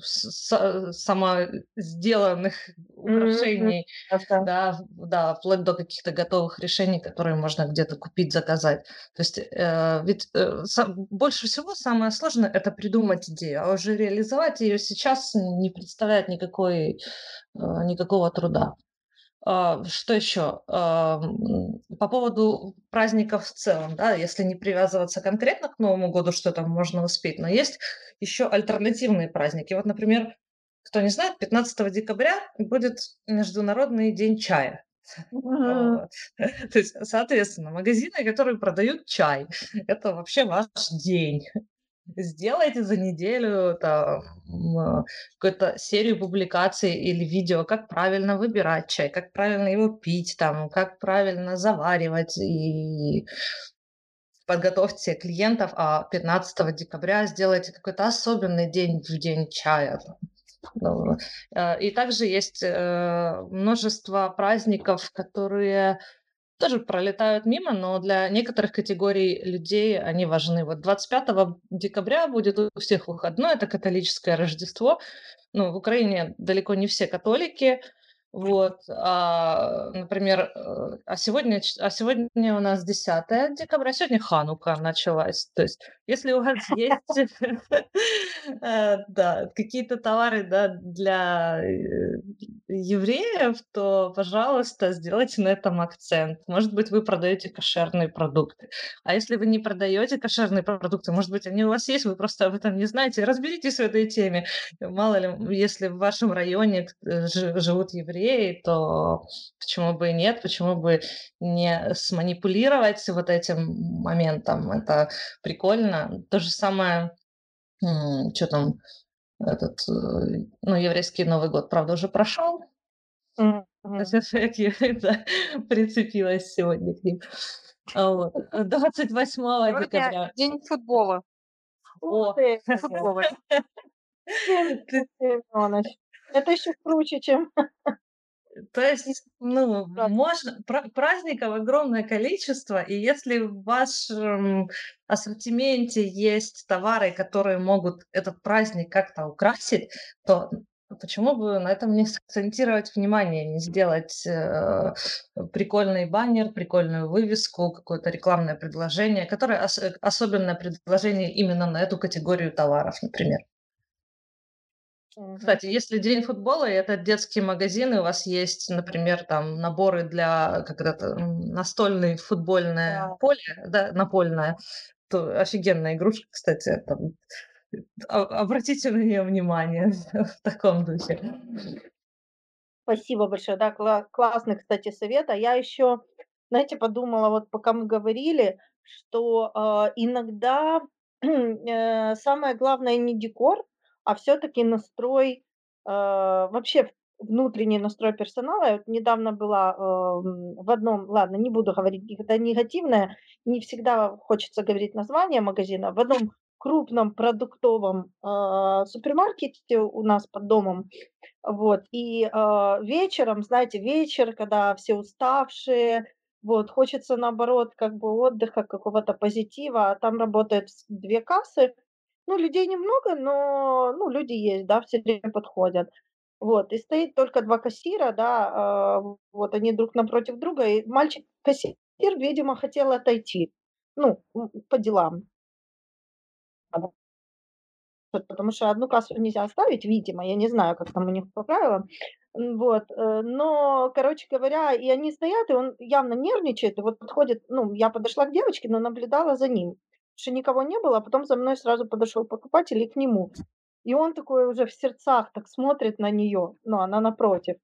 с, самосделанных украшений, mm-hmm. да, да, вплоть до каких-то готовых решений, которые можно где-то купить, заказать. То есть э, ведь э, сам, больше всего самое сложное это придумать идею, а уже реализовать ее сейчас не представляет никакой, э, никакого труда. А, что еще? По поводу праздников в целом, да, если не привязываться конкретно к Новому году, что там можно успеть, но есть еще альтернативные праздники. Вот, например, кто не знает, 15 декабря будет Международный день чая. То есть, соответственно, магазины, которые продают чай, это вообще ваш день сделайте за неделю там, какую-то серию публикаций или видео, как правильно выбирать чай, как правильно его пить, там, как правильно заваривать и подготовьте клиентов, а 15 декабря сделайте какой-то особенный день в день чая. Э, и также есть э, множество праздников, которые тоже пролетают мимо, но для некоторых категорий людей они важны. Вот 25 декабря будет у всех выходной, это католическое Рождество. Ну, в Украине далеко не все католики, вот, а, например, э, а сегодня, а сегодня у нас 10 декабря, сегодня Ханука началась. То есть, если у вас есть э, да, какие-то товары да, для э, евреев, то, пожалуйста, сделайте на этом акцент. Может быть, вы продаете кошерные продукты. А если вы не продаете кошерные продукты, может быть, они у вас есть, вы просто об этом не знаете. Разберитесь в этой теме. Мало ли, если в вашем районе живут евреи, идеей, то почему бы и нет, почему бы не сманипулировать вот этим моментом. Это прикольно. То же самое, что там, этот, э, ну, еврейский Новый год, правда, уже прошел. Mm-hmm. да, прицепилась сегодня к ним. А вот. 28 Сегодня декабря. День футбола. О, футбола. Это еще круче, чем то есть, ну, можно, праздников огромное количество, и если в вашем ассортименте есть товары, которые могут этот праздник как-то украсить, то почему бы на этом не акцентировать внимание, не сделать э, прикольный баннер, прикольную вывеску, какое-то рекламное предложение, которое ос- особенное предложение именно на эту категорию товаров, например. Кстати, если день футбола, и это детский магазин, и у вас есть, например, там наборы для как это настольное футбольное да. поле, да, напольное, то офигенная игрушка, кстати, там, обратите на нее внимание в таком духе. Спасибо большое, да, кла- классный, кстати, совет. А я еще, знаете, подумала, вот пока мы говорили, что э, иногда э, самое главное не декор, а все таки настрой, э, вообще внутренний настрой персонала. Я вот недавно была э, в одном, ладно, не буду говорить, это негативное, не всегда хочется говорить название магазина, в одном крупном продуктовом э, супермаркете у нас под домом, вот, и э, вечером, знаете, вечер, когда все уставшие, вот, хочется наоборот как бы отдыха, какого-то позитива, а там работают две кассы, ну, людей немного, но, ну, люди есть, да, все время подходят. Вот, и стоит только 2 кассира, да, а, вот они друг напротив друга, и мальчик-кассир, видимо, хотел отойти, ну, по делам. Потому что одну кассу нельзя оставить, видимо, я не знаю, как там у них по правилам. Вот, э, но, короче говоря, и они стоят, и он явно нервничает, и вот подходит, ну, я подошла к девочке, но наблюдала за ним, что никого не было, а потом за мной сразу подошел покупатель и к нему. И он такой уже в сердцах так смотрит на нее, ну, она напротив.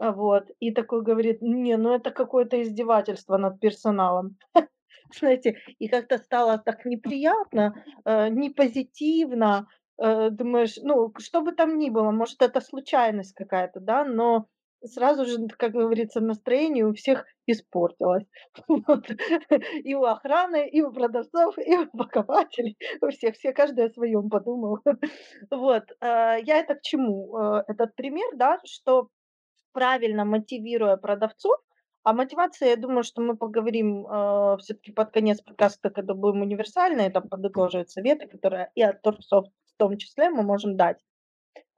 А, вот, и такой говорит: "Не, ну это какое-то издевательство над персоналом". Знаете, и как-то стало так неприятно, э, не позитивно. Э, думаешь, ну, что бы там ни было, может, это случайность какая-то, да, но сразу же, как говорится, настроение у всех испортилось. И у охраны, и у продавцов, и у покупателей, у всех, все каждый о своем подумал. Вот. Э, я это к чему? Э, этот пример, да, что правильно мотивируя продавцов, а мотивация, я думаю, что мы поговорим э, все-таки под конец подкаста, когда будем универсальные, там подытоживать советы, которые и от торцов в том числе мы можем дать.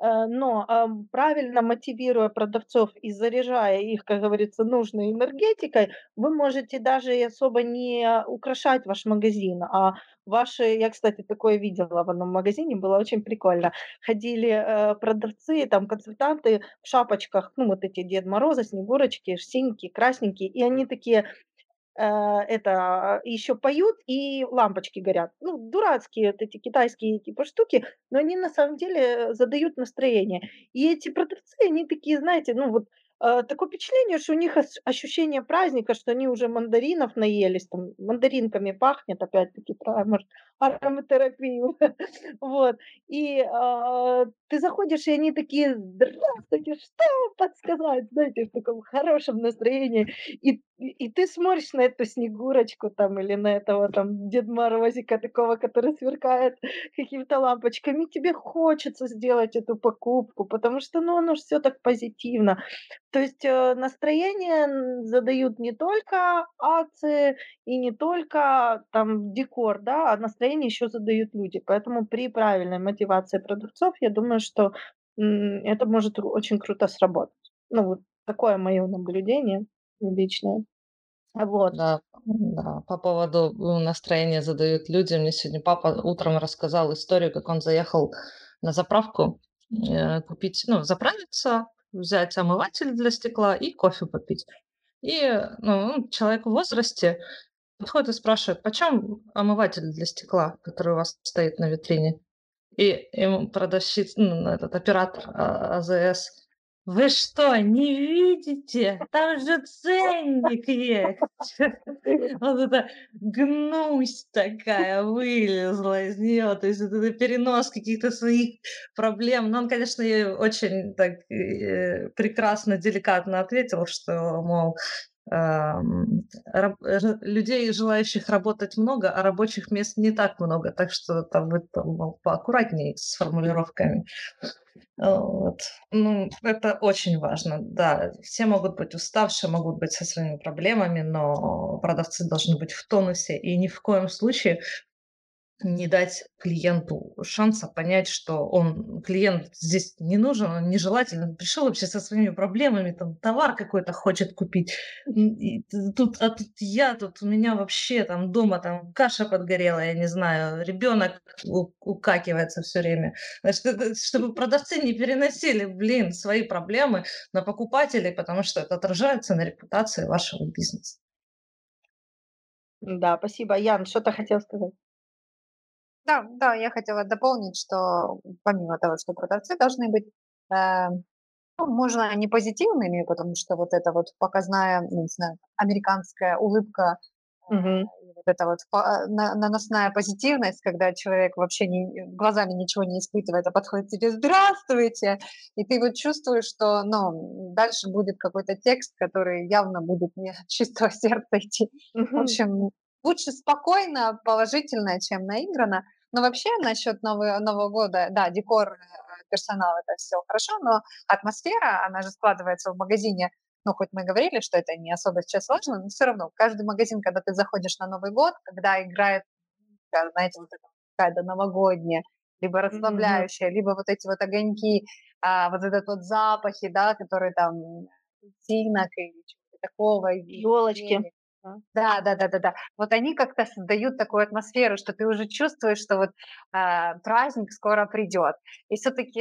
Э, но, правильно мотивируя продавцов и заряжая их, как говорится, нужной энергетикой, вы можете даже и особо не украшать ваш магазин, а ваши я, кстати, такое видела в одном магазине, было очень прикольно. Ходили, э, продавцы, там консультанты в шапочках, ну, вот эти Дед Морозы, Снегурочки, синенькие, красненькие, и они такие это еще поют и лампочки горят. Ну, дурацкие вот эти китайские типа штуки, но они на самом деле задают настроение. И эти продавцы, они такие, знаете, ну вот э, такое впечатление, что у них ощущение праздника, что они уже мандаринов наелись, там мандаринками пахнет, опять-таки, про, может, ароматерапию. Вот. И а, ты заходишь, и они такие, здравствуйте, что вам подсказать, знаете, в таком хорошем настроении. И и и ты смотришь на эту Снегурочку там или на этого там Дед Морозика такого, который сверкает какими-то лампочками, тебе хочется сделать эту покупку, потому что, ну, оно ж всё так позитивно. То есть, э, настроение задают не только акции и не только там декор, да, а настроение еще задают люди. Поэтому при правильной мотивации продавцов, я думаю, что, это может очень круто сработать. Ну, вот такое мое наблюдение личное. Вот. Да, да, по поводу ну, настроения задают люди. Мне сегодня папа утром рассказал историю, как он заехал на заправку э, купить, ну, заправиться, взять омыватель для стекла и кофе попить. И ну, человек в возрасте подходит и спрашивает, почем омыватель для стекла, который у вас стоит на витрине? И ему продавщица, ну, этот оператор а, АЗС вы что, не видите? Там же ценник есть. Вот это гнусь такая вылезла из нее. То есть это перенос каких-то своих проблем. Но он, конечно, ей очень так э, прекрасно, деликатно ответил, что, мол, людей, желающих работать много, а рабочих мест не так много. Так что там вы там, поаккуратнее с формулировками. Вот. Ну, это очень важно, да. Все могут быть уставшие, могут быть со своими проблемами, но продавцы должны быть в тонусе и ни в коем случае не дать клиенту шанса понять, что он, клиент здесь не нужен, он нежелательный, он пришел вообще со своими проблемами, там товар какой-то хочет купить, и тут, а тут я, тут у меня вообще там дома там каша подгорела, я не знаю, ребенок укакивается все время. Значит, чтобы продавцы не переносили, блин, свои проблемы на покупателей, потому что это отражается на репутации вашего бизнеса. Да, спасибо. Ян, что-то хотел сказать? Да, да, я хотела дополнить, что помимо того, что продавцы должны быть, э, ну, можно не позитивными, потому что вот эта вот показная, ну, не знаю, американская улыбка Мгм. Вот это вот па- на- наносная позитивность, когда человек вообще не, глазами ничего не испытывает, а подходит к тебе «Здравствуйте!» И ты вот чувствуешь, что ну, дальше будет какой-то текст, который явно будет не от чистого сердца идти. В Мгм. общем, лучше спокойно, положительно, чем наигранно. Но вообще насчет Нового, Нового года, да, декор, э, персонал, это все хорошо, но атмосфера, она же складывается в магазине. Ну, хоть мы говорили, что это не особо сейчас важно, но все равно каждый магазин, когда ты заходишь на Новый год, когда играет, знаете, вот это какая-то новогодняя, либо расслабляющая, либо вот эти вот огоньки, а, вот этот вот запахи, да, которые там тинок или чего-то такого. и зелени. Да, да, да, да, да. Вот они как-то создают такую атмосферу, что ты уже чувствуешь, что вот а, праздник скоро придет. И все-таки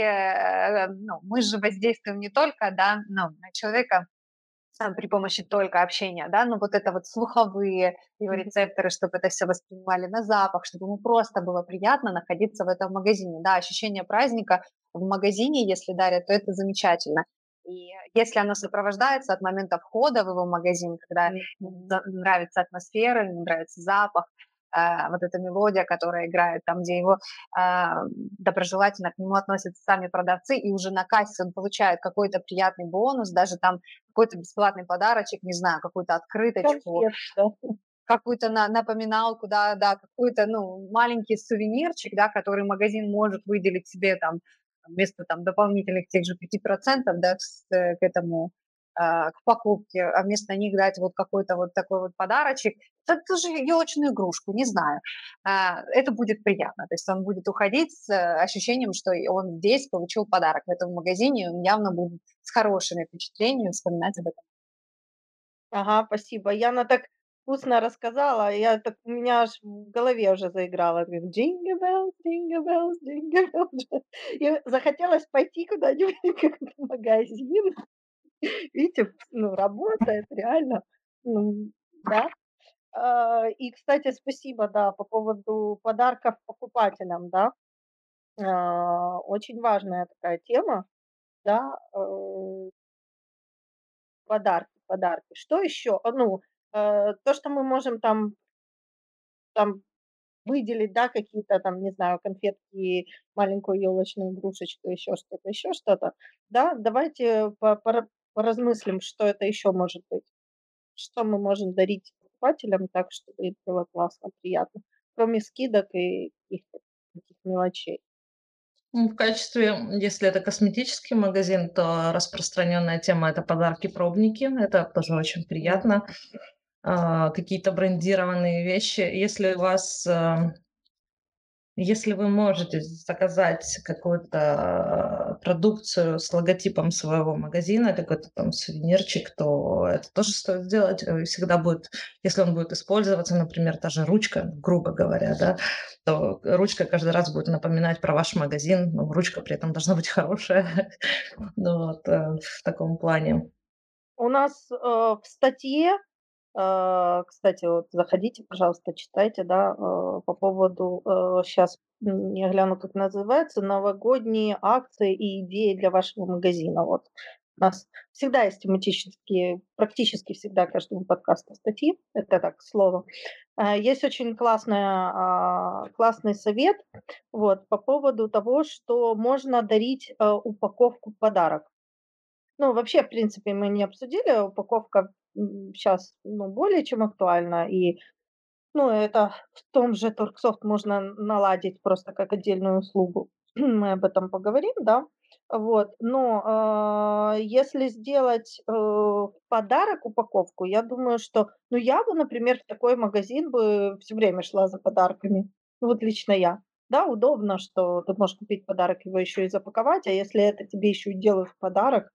ну, мы же воздействуем не только да, ну, на человека а, при помощи только общения, да, но вот это вот слуховые его рецепторы, чтобы это все воспринимали на запах, чтобы ему просто было приятно находиться в этом магазине. Да, ощущение праздника в магазине, если дарят, то это замечательно. И если оно сопровождается от момента входа в его магазин, когда за- нравится атмосфера, нравится запах, а, вот эта мелодия, которая играет, там, где его а, доброжелательно к нему относятся сами продавцы, и уже на кассе он получает какой-то приятный бонус, даже там какой-то бесплатный подарочек, не знаю, какую-то открыточку, Конфет, да. какую-то на, напоминалку, да, да, какой-то, ну, маленький сувенирчик, да, который магазин может выделить себе там вместо там дополнительных тех же 5%, да, э, к этому, а, к покупке, а вместо них дать вот какой-то вот такой вот подарочек, так тоже елочную игрушку, не знаю. А, Это будет приятно, то есть он будет уходить с э, ощущением, что он здесь получил подарок в этом магазине, он явно будет с хорошими впечатлениями вспоминать об этом. Ага, спасибо. Яна так вкусно рассказала, я так у меня аж в голове уже заиграла. Jingle bells, jingle bells, jingle bells. И захотелось пойти куда-нибудь в магазин. Видите, ну, работает реально. Ну, да. А, И, кстати, спасибо, да, по поводу подарков покупателям, да. А, Очень важная такая тема, да, э, подарки, подарки. Что еще? А, Ну, э, то, что мы можем там, там выделить, да, какие-то там, не знаю, конфетки, маленькую елочную игрушечку, еще что-то, еще что-то, да, давайте по- пора- поразмыслим, что это еще может быть. Что мы можем дарить покупателям так, чтобы им было классно, приятно, кроме скидок и каких-то таких мелочей. Ну, В качестве, если это косметический магазин, то распространенная тема это подарки-пробники. Это тоже очень приятно. А, Какие-то брендированные вещи. Если у вас, э, если вы можете заказать какую-то продукцию с логотипом своего магазина, какой-то там сувенирчик, то это тоже стоит сделать. Э, Всегда будет, если он будет использоваться, например, та же ручка, грубо говоря, да, то ручка каждый раз будет напоминать про ваш магазин, но ручка при этом должна быть хорошая. Ну вот, э, в таком плане. У нас э, в статье, кстати, вот заходите, пожалуйста, читайте, да, э, по поводу, сейчас я гляну, как называется, новогодние акции и идеи для вашего магазина. Вот у нас всегда есть тематические, практически всегда каждому подкасту статьи, это так. Э, Есть очень классная, а, классный совет вот, по поводу того, что можно дарить упаковку подарок. Ну, вообще, в принципе, мы не обсудили, упаковка сейчас, ну, более чем актуальна. И, ну, это в том же Торксофт можно наладить просто как отдельную услугу. Мы об этом поговорим, да. Вот. Но а, если сделать э, подарок упаковку, я думаю, что, ну, я бы, например, в такой магазин бы все время шла за подарками. Ну, вот лично я. Да, удобно, что ты можешь купить подарок, его еще и запаковать, а если это тебе еще и делают в подарок,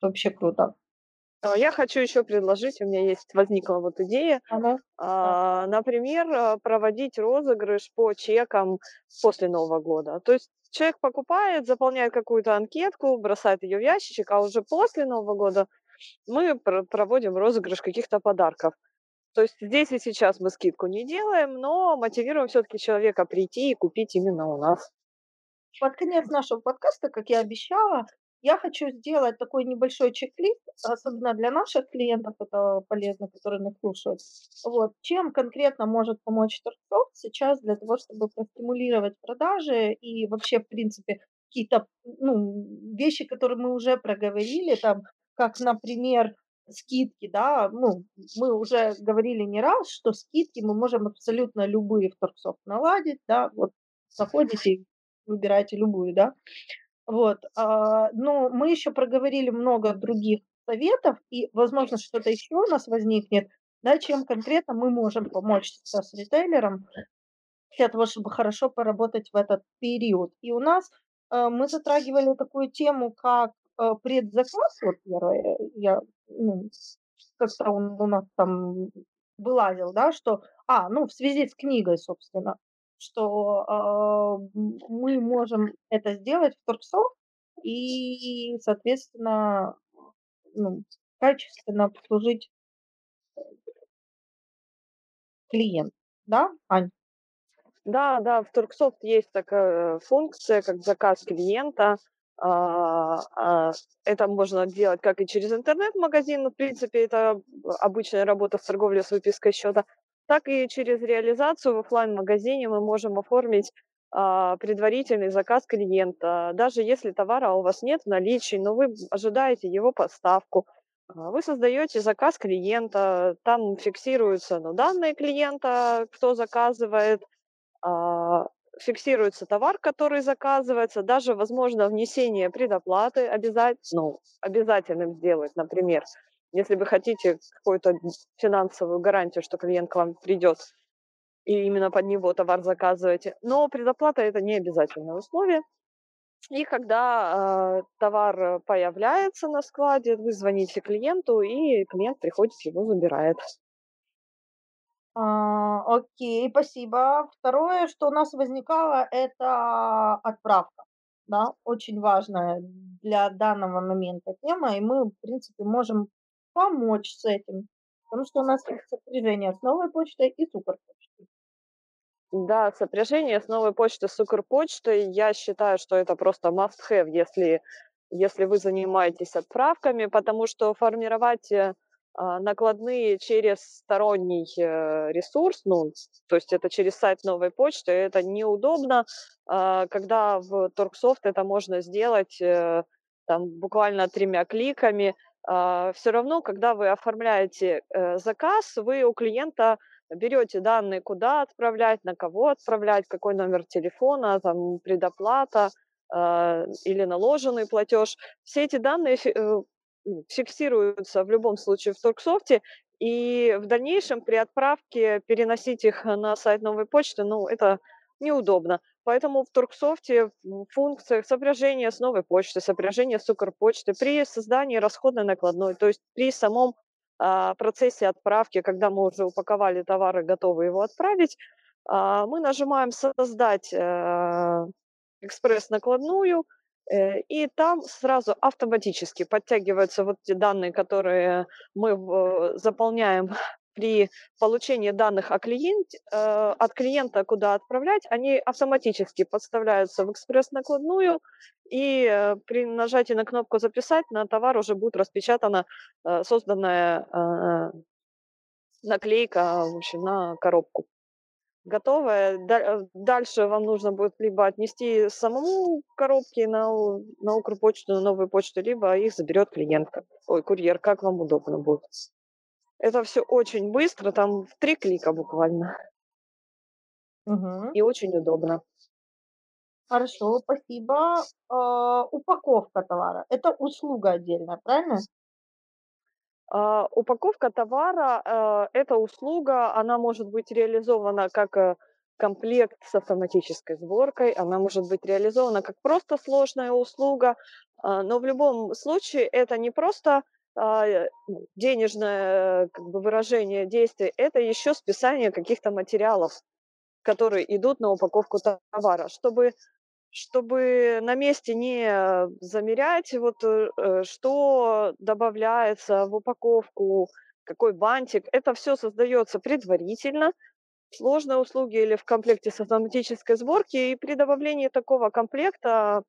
Вообще круто. А, Я хочу еще предложить, у меня есть возникла вот идея, Ага. а, например, а, проводить розыгрыш по чекам после Нового года. То есть человек покупает, заполняет какую-то анкетку, бросает ее в ящичек, а уже после Нового года мы пр- проводим розыгрыш каких-то подарков. То есть здесь и сейчас мы скидку не делаем, но мотивируем все-таки человека прийти и купить именно у нас. Под конец нашего подкаста, как я обещала, я хочу сделать такой небольшой чек-лист, особенно для наших клиентов, это полезно, которые нас слушают. Вот. Чем конкретно может помочь Торксофт сейчас для того, чтобы простимулировать продажи и вообще, в принципе, какие-то ну, вещи, которые мы уже проговорили, там, как, например, скидки, да, ну, мы уже говорили не раз, что скидки мы можем абсолютно любые в Торксофт наладить, да, вот заходите, выбираете любую, да, вот, а, но мы еще проговорили много других советов, и, возможно, что-то еще у нас возникнет, да, чем конкретно мы можем помочь сейчас ритейлерам для того, чтобы хорошо поработать в этот период. И у нас э, мы затрагивали такую тему, как э, предзаказ, вот первое, я, ну, как-то он у нас там вылазил, да, что, а, ну, в связи с книгой, собственно, что э, мы можем это сделать в Торксофт и, соответственно, ну, качественно обслужить клиент, да, Ань? Да, да, в Турксофт есть такая функция, как заказ клиента. А, а, это можно делать как и через интернет-магазин, но, в принципе, это обычная работа в торговле с выпиской счета, так и через реализацию в офлайн магазине мы можем оформить а, предварительный заказ клиента. Даже если товара у вас нет в наличии, но вы ожидаете его поставку, вы создаете заказ клиента, там фиксируются ну, данные клиента, кто заказывает, а, фиксируется товар, который заказывается, даже возможно внесение предоплаты обязательно, ну, обязательным сделать, например, если вы хотите какую-то финансовую гарантию, что клиент к вам придет и именно под него товар заказываете. Но предоплата это не обязательное условие. И когда э, товар появляется на складе, вы звоните клиенту, и клиент приходит, его забирает. А, окей, спасибо. Второе, что у нас возникало, это отправка. Да, очень важная для данного момента тема, и мы, в принципе, можем помочь с этим, потому что у нас есть сопряжение с новой почтой и суперпочтой. Да, сопряжение с новой почтой, с Укрпочтой, я считаю, что это просто must-have, если, если вы занимаетесь отправками, потому что формировать э, а, накладные через сторонний э, ресурс, ну, то есть это через сайт новой почты, это неудобно, а, когда в Торксофт это можно сделать э, там буквально тремя кликами. А, Все равно, когда вы оформляете э, заказ, вы у клиента берете данные, куда отправлять, на кого отправлять, какой номер телефона, там предоплата или наложенный платеж. Все эти данные фиксируются в любом случае в Торксофте, и в дальнейшем при отправке переносить их на сайт новой почты, ну, это неудобно. Поэтому в Торксофте в функциях сопряжения с новой почтой, сопряжения с Укрпочтой при создании расходной накладной, то есть при самом а, процессе отправки, когда мы уже упаковали товар и готовы его отправить, а, мы нажимаем «Создать а, экспресс-накладную», Э, и там сразу автоматически подтягиваются вот те данные, которые мы заполняем при получении данных о клиенте, э, от клиента, куда отправлять, они автоматически подставляются в экспресс-накладную, и э, при нажатии на кнопку «Записать» на товар уже будет распечатана созданная наклейка в общем, на коробку готовое. Э, дальше вам нужно будет либо отнести самому коробки на, на Укрпочту, на новую почту, либо их заберет клиентка. Ой, курьер, как вам удобно будет. Это все очень быстро, там в три клика буквально. Угу. И очень удобно. Хорошо, спасибо. Э, упаковка товара. Это услуга отдельная, правильно? А, упаковка товара а, эта услуга, она может быть реализована как э, комплект с автоматической сборкой, она может быть реализована как просто сложная услуга, а, но в любом случае это не просто денежное как бы, выражение действий, это еще списание каких-то материалов, которые идут на упаковку товара, чтобы чтобы на месте не замерять, вот э, э, что добавляется в упаковку, какой бантик. Это все создается предварительно, сложные услуги или в комплекте с автоматической сборки. И при добавлении такого комплекта а,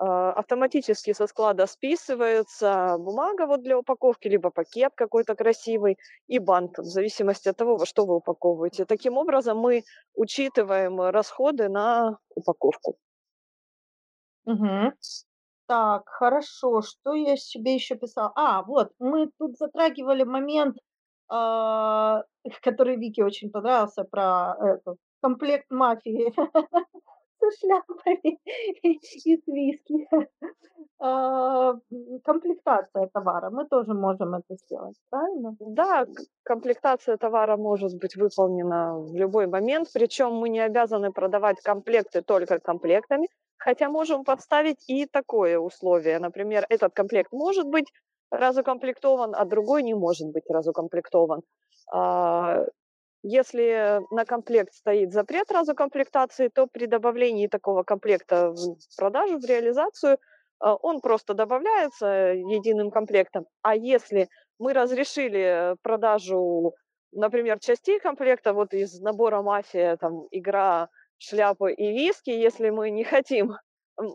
автоматически со склада списывается бумага вот для упаковки, либо пакет какой-то красивый и бант, в зависимости от того, во что вы упаковываете. Таким образом, мы учитываем расходы на упаковку. Угу. Так, хорошо. Что я себе еще писала? А, вот, мы тут затрагивали момент, а, который Вике очень понравился, про эту, комплект мафии со шляпами и с виски. А, комплектация товара. Мы тоже можем это сделать, правильно? Да, комплектация товара может быть выполнена в любой момент, причем мы не обязаны продавать комплекты только комплектами, хотя можем подставить и такое условие. Например, этот комплект может быть разукомплектован, а другой не может быть разукомплектован. Если на комплект стоит запрет разукомплектации, то при добавлении такого комплекта в продажу, в реализацию, а, он просто добавляется единым комплектом. А если мы разрешили продажу, например, частей комплекта, вот из набора «Мафия», там, игра, шляпы и виски, если мы не хотим,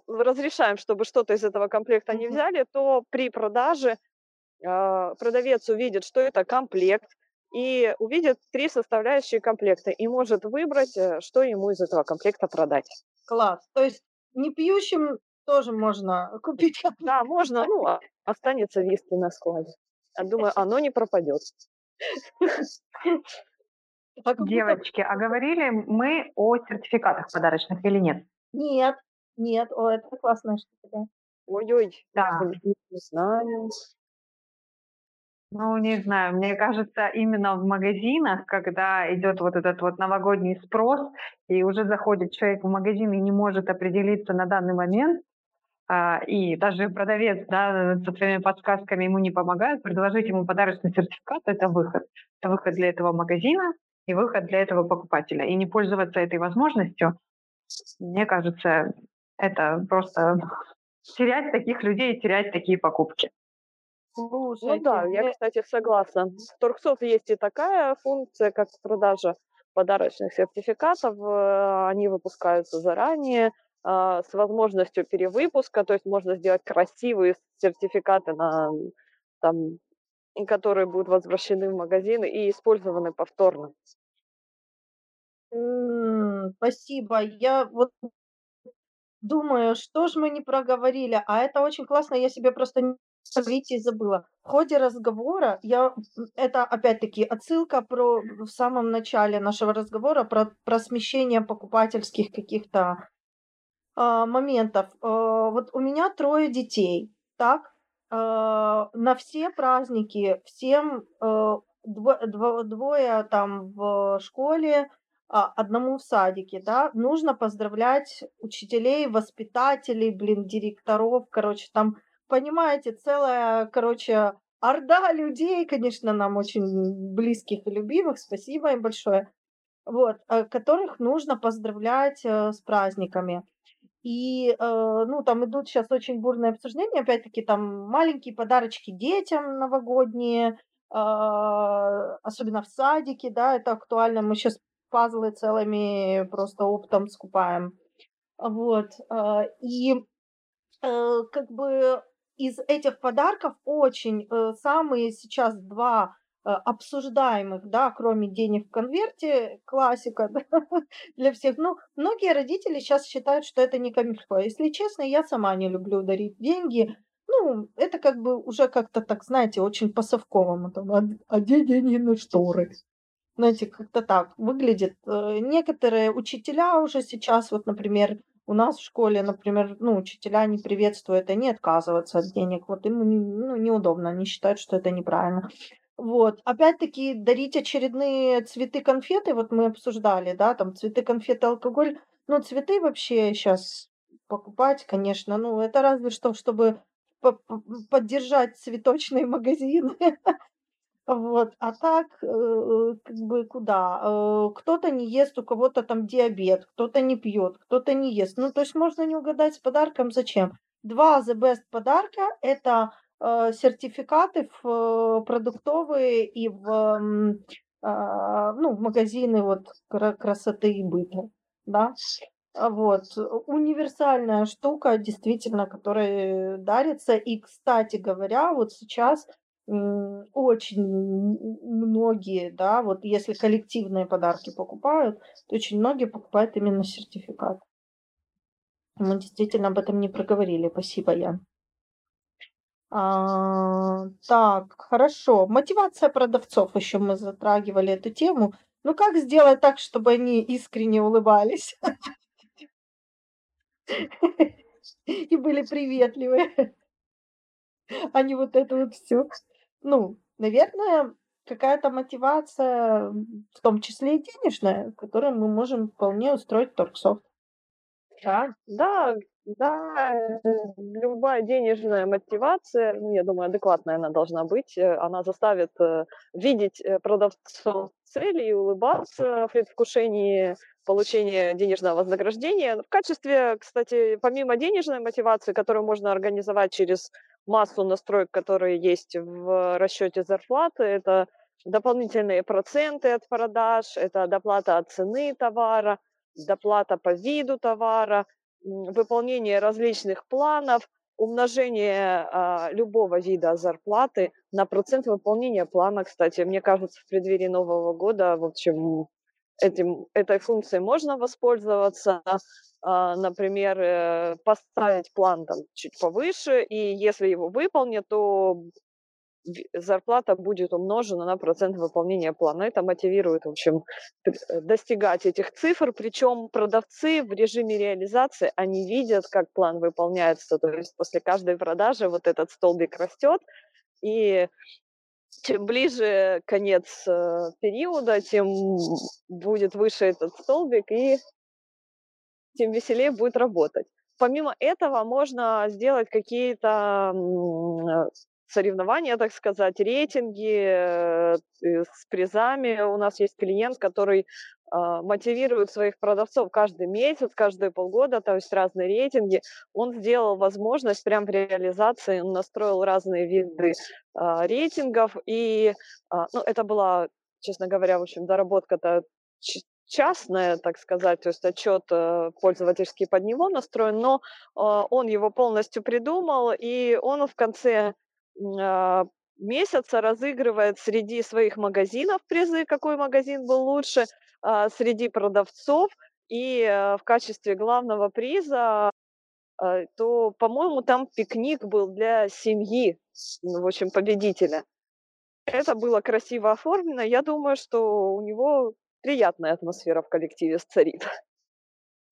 разрешаем, чтобы что-то из этого комплекта не взяли, то при продаже а, продавец увидит, что это комплект, и увидит три составляющие комплекта и может выбрать, э, что ему из этого комплекта продать. Класс. То есть не пьющим тоже можно купить. Да, можно, ну, а останется виски на складе. Я думаю, оно не пропадет. Девочки, а говорили мы о сертификатах подарочных или нет? Нет, нет, о, это классная штука. Ой-ой, да. не знаю. Ну, не знаю, мне кажется, именно в магазинах, когда идет вот этот вот новогодний спрос, и уже заходит человек в магазин и не может определиться на данный момент, а, и даже продавец да, со своими подсказками ему не помогает, предложить ему подарочный сертификат – это выход. Это выход для этого магазина и выход для этого покупателя. И не пользоваться этой возможностью, мне кажется, это просто терять таких людей, терять такие покупки. Ну да, я, кстати, согласна. В Торксофт есть и такая функция, как продажа подарочных сертификатов. Э, они выпускаются заранее а, с возможностью перевыпуска, то есть можно сделать красивые сертификаты, на, там, которые будут возвращены в магазины и использованы повторно. Спасибо. Я вот думаю, что же мы не проговорили, а это очень классно, я себе просто Вите забыла. В ходе разговора я, это опять-таки отсылка про в самом начале нашего разговора про, про смещение покупательских каких-то а, моментов. А, вот у меня трое детей, так? А, на все праздники всем а, дво, дво, двое там в школе, а, одному в садике, да, нужно поздравлять учителей, воспитателей, блин, директоров, короче, там понимаете, целая, короче, орда людей, конечно, нам очень близких и любимых, спасибо им большое, вот, э, которых нужно поздравлять э, с праздниками. И, э, ну, там идут сейчас очень бурные обсуждения, опять-таки, там маленькие подарочки детям новогодние, особенно в садике, да, это актуально. Мы сейчас пазлы целыми просто оптом скупаем. Вот. И как бы из этих подарков очень э, самые сейчас два э, обсуждаемых, да, кроме денег в конверте, классика да, для всех. Ну, многие родители сейчас считают, что это не камильфо. Если честно, я сама не люблю дарить деньги. Ну, это как бы уже как-то так, знаете, очень по-совковому. Там, а, а где деньги на шторы? Знаете, как-то так выглядит. Э, некоторые учителя уже сейчас, вот, например, у нас в школе, например, ну, учителя не приветствуют, они отказываются от денег. Вот им ну, неудобно, они считают, что это неправильно. Вот. Опять-таки, дарить очередные цветы, конфеты, вот мы обсуждали, да, там цветы, конфеты, алкоголь. Ну, цветы вообще сейчас покупать, конечно, ну, это разве что, чтобы поддержать цветочные магазины. Вот, а так, э, как бы куда? Э, кто-то не ест, у кого-то там диабет, кто-то не пьет, кто-то не ест. Ну, то есть можно не угадать с подарком, зачем? Два The Best подарка – это э, сертификаты в э, продуктовые и в, э, ну, в магазины вот красоты и быта, да. А, вот. Универсальная штука, действительно, которая дарится. И, кстати говоря, вот сейчас очень многие, да, вот если коллективные подарки покупают, то очень многие покупают именно сертификат. Мы действительно об этом не проговорили. Спасибо, Ян. А, так, хорошо. Мотивация продавцов. Еще мы затрагивали эту тему. Ну, как сделать так, чтобы они искренне улыбались? И были приветливые. А не вот это вот все. Ну, наверное, какая-то мотивация, в том числе и денежная, которую мы можем вполне устроить торгсофт. Да, да, да, э, любая денежная мотивация, ну, я думаю, адекватная она должна быть, э, она заставит э, видеть продавцов цели и улыбаться в предвкушении получения денежного вознаграждения. В качестве, кстати, помимо денежной мотивации, которую можно организовать через массу настроек, которые есть в расчете зарплаты, это дополнительные проценты от продаж, это доплата от цены товара, доплата по виду товара, выполнение различных планов, умножение а, любого вида зарплаты на процент выполнения плана, кстати, мне кажется, в преддверии Нового года, в общем, этим, этой функцией можно воспользоваться, а, например, э, поставить план там чуть повыше, и если его выполнят, то зарплата будет умножена на процент выполнения плана. Это мотивирует, в общем, э, достигать этих цифр. Причем продавцы в режиме реализации, они видят, как план выполняется. То есть после каждой продажи вот этот столбик растет, и чем ближе конец э, периода, тем будет выше этот столбик, и тем веселее будет работать. Помимо этого можно сделать какие-то соревнования, так сказать, рейтинги э, с призами. У нас есть клиент, который а, мотивирует своих продавцов каждый месяц, каждые полгода, то есть разные рейтинги. Он сделал возможность прямо в реализации, он настроил разные виды а, рейтингов, и а, ну, это была, честно говоря, в общем, доработка-то частная, так сказать, то есть отчет э, пользовательский под него настроен, но он его полностью придумал, и он в конце месяца разыгрывает среди своих магазинов призы, какой магазин был лучше, а, среди продавцов. И э, в качестве главного приза, а, то, по-моему, там пикник был для семьи, ну, в общем, победителя. Это было красиво оформлено. Я думаю, что у него приятная атмосфера в коллективе царит.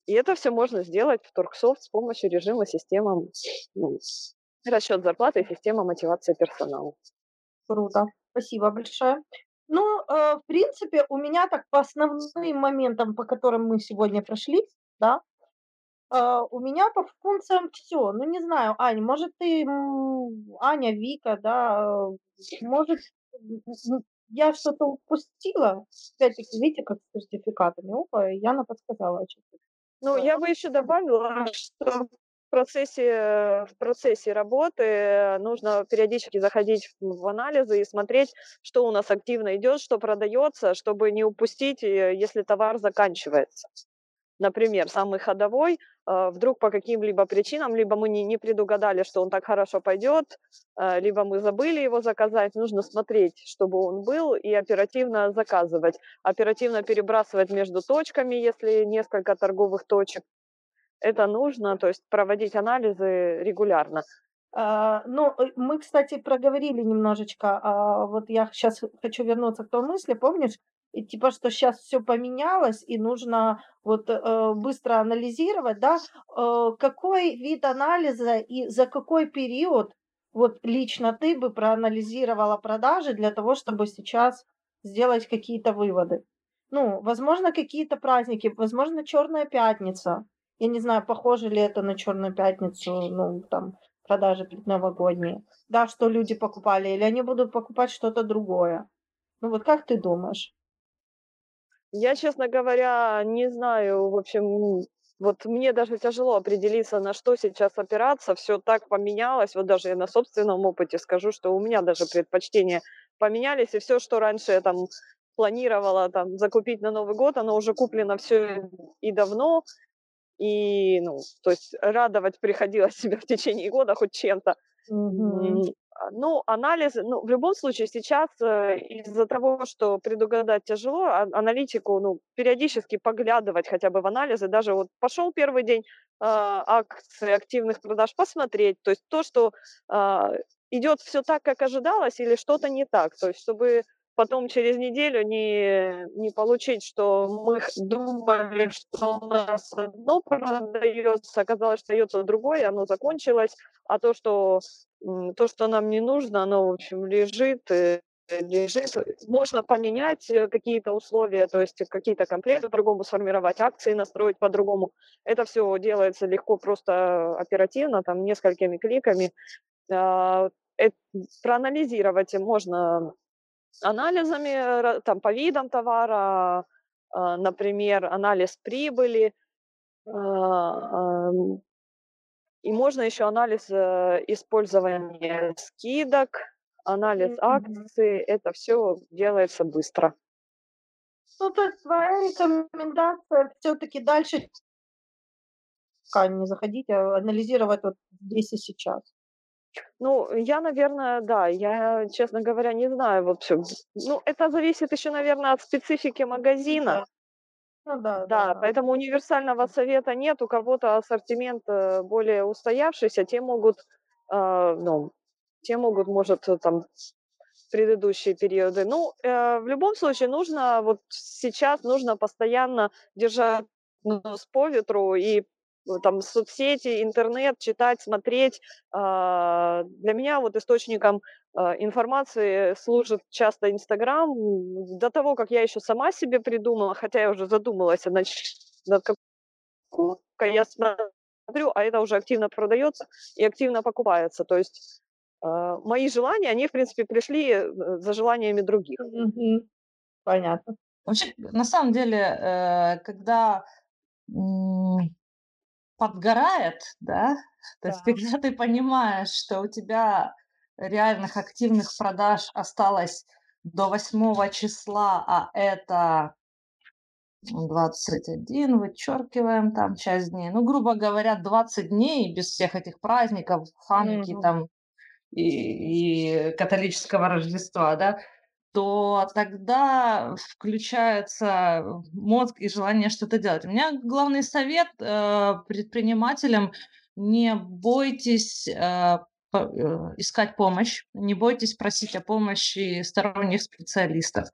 И это все можно сделать в Торксофт с помощью режима системы ну, расчет зарплаты и система мотивации персонала. Круто. Спасибо большое. Ну, э, в принципе, у меня так по основным моментам, по которым мы сегодня прошли, да, э, у меня по функциям все. Ну, не знаю, Аня, может, ты, Аня, Вика, да, э, может, я что-то упустила? Опять-таки, видите, как с сертификатами. Опа, Яна подсказала. Что-то. Ну, я бы еще добавила, что процессе, в процессе работы нужно периодически заходить в анализы и смотреть, что у нас активно идет, что продается, чтобы не упустить, э, если товар заканчивается. Например, самый ходовой, э, вдруг по каким-либо причинам, либо мы не, не предугадали, что он так хорошо пойдет, э, либо мы забыли его заказать, нужно смотреть, чтобы он был, и оперативно заказывать. Оперативно перебрасывать между точками, если несколько торговых точек, это нужно, то есть проводить анализы регулярно. А, ну, э, мы, кстати, проговорили немножечко, а, вот я сейчас хочу вернуться к той мысли, помнишь, и типа, что сейчас все поменялось, и нужно вот э, быстро анализировать, да, э, какой вид анализа и за какой период вот лично ты бы проанализировала продажи для того, чтобы сейчас сделать какие-то выводы. Ну, возможно, какие-то праздники, возможно, Черная пятница, я не знаю, похоже ли это на Черную пятницу, ну, там, продажи предновогодние. Да, что люди покупали, или они будут покупать что-то другое. Ну вот как ты думаешь? Я, честно говоря, не знаю, в общем, вот мне даже тяжело определиться, на что сейчас опираться. Все так поменялось. Вот даже я на собственном опыте скажу, что у меня даже предпочтения поменялись, и все, что раньше я там планировала там закупить на Новый год, оно уже куплено все и давно и, ну, то есть радовать приходилось себя в течение года хоть чем-то. А, Ну, анализы, ну, в любом случае сейчас э, из-за того, что предугадать тяжело, а- аналитику, ну, периодически поглядывать хотя бы в анализы, даже вот пошел первый день а, акции активных продаж, посмотреть, то есть то, что а, идет все так, как ожидалось, или что-то не так, то есть чтобы потом через неделю не, не получить, что мы думали, что у нас одно продается, оказалось, что дается другое, оно закончилось, а то, что то, что нам не нужно, оно, в общем, лежит, э, лежит. Можно поменять э, какие-то условия, то есть какие-то комплекты по-другому сформировать, акции настроить по-другому. Это все делается легко, просто оперативно, там, несколькими кликами. А, эт- Проанализировать можно анализами, ра- там, по видам товара, а, например, анализ прибыли, а, ам, и можно еще анализ э, использования скидок, анализ акций. Это все делается быстро. Ну, то есть твоя рекомендация все-таки дальше не заходить, а анализировать вот здесь и сейчас. Ну, я, наверное, да, я, честно говоря, не знаю вообще. Ну, это зависит еще, наверное, от специфики магазина. Ну да, Да, да. поэтому универсального совета нет. У кого-то ассортимент э, более устоявшийся, те могут, э, ну, те могут, может, там предыдущие периоды. Ну, э, в любом случае нужно, вот сейчас нужно постоянно держать нос по ветру и там соцсети, интернет, читать, смотреть. А, Для меня вот источником а, информации служит часто Инстаграм. До того, как я еще сама себе придумала, хотя я уже задумалась ч- над какой я смотрю, а это уже активно продается и активно покупается. То есть а, мои желания, они, в принципе, пришли э, за желаниями других. Понятно. Вообще, на самом деле, э, когда подгорает, да, то есть Да. когда ты понимаешь, что у тебя реальных активных продаж осталось до 8 числа, а это 21, вычеркиваем там часть дней. Ну, грубо говоря, 20 дней без всех этих праздников, Хануки Мгм. там и, и католического Рождества, да, то тогда включается мозг и желание что-то делать. У меня главный совет э, предпринимателям: не бойтесь э, э, искать помощь, не бойтесь просить о помощи сторонних специалистов.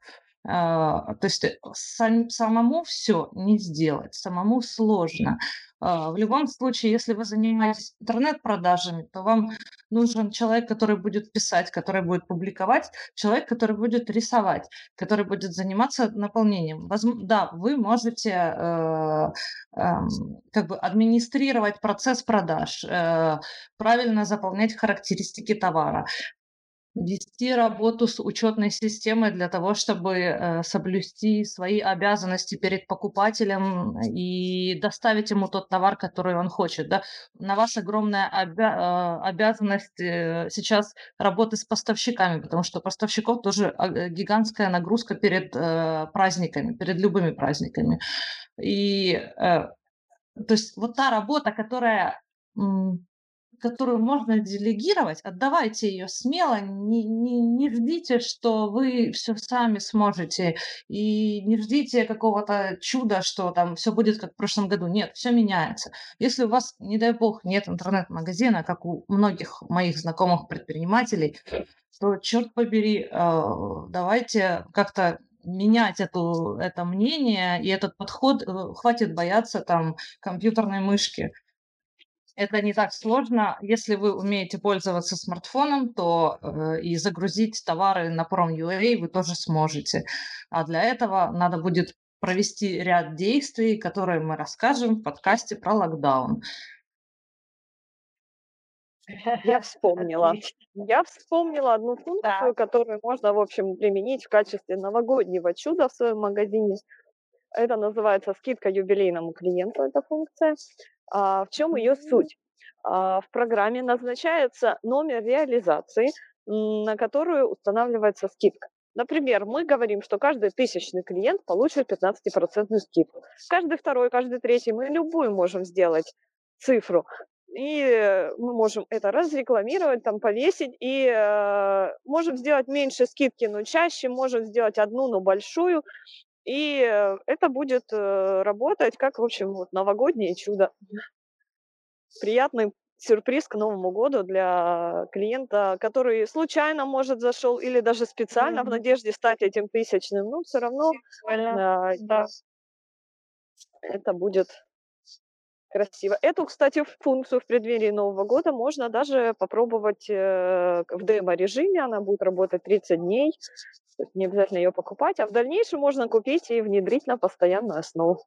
А, То есть э, сам- самому все не сделать, самому сложно. А, В любом случае, если вы занимаетесь интернет-продажами, то вам нужен человек, который будет писать, который будет публиковать, человек, который будет рисовать, который будет заниматься наполнением. Возм- Да, вы можете э, эм, как бы администрировать процесс продаж, э, правильно заполнять характеристики товара, вести работу с учетной системой для того, чтобы э, соблюсти свои обязанности перед покупателем и доставить ему тот товар, который он хочет. Да? На вас огромная обя- э, обязанность э, сейчас работы с поставщиками, потому что поставщиков тоже гигантская нагрузка перед праздниками, перед любыми праздниками. И то есть вот та работа, которая которую можно делегировать, отдавайте ее смело, не, не, не ждите, что вы все сами сможете, и не ждите какого-то чуда, что там все будет как в прошлом году. Нет, все меняется. Если у вас, не дай бог, нет интернет-магазина, как у многих моих знакомых предпринимателей, то, черт побери, э, давайте как-то менять эту, это мнение и этот подход. э, Хватит бояться там компьютерной мышки. Это не так сложно. Если вы умеете пользоваться смартфоном, то э, и загрузить товары на Prom.ua вы тоже сможете. А для этого надо будет провести ряд действий, которые мы расскажем в подкасте про локдаун. Я вспомнила. Я вспомнила одну функцию, которую можно, в общем, применить в качестве новогоднего чуда в своем магазине. Это называется скидка юбилейному клиенту, эта функция. А, в чем ее суть? А, в программе назначается номер реализации, на которую устанавливается скидка. Например, мы говорим, что каждый тысячный клиент получит 15% скидку. Каждый второй, каждый третий, мы любую можем сделать цифру. И мы можем это разрекламировать, там повесить, и э, можем сделать меньше скидки, но чаще, можем сделать одну, но большую, и это будет э, работать как, в общем, вот новогоднее чудо. Приятный сюрприз к Новому году для клиента, который случайно, может, зашел или даже специально mm-hmm. в надежде стать этим тысячным, но все равно да, да. это будет красиво. Эту, кстати, функцию в преддверии Нового года можно даже попробовать э, в демо-режиме. Она будет работать 30 дней. Не обязательно ее покупать, а в дальнейшем можно купить и внедрить на постоянную основу.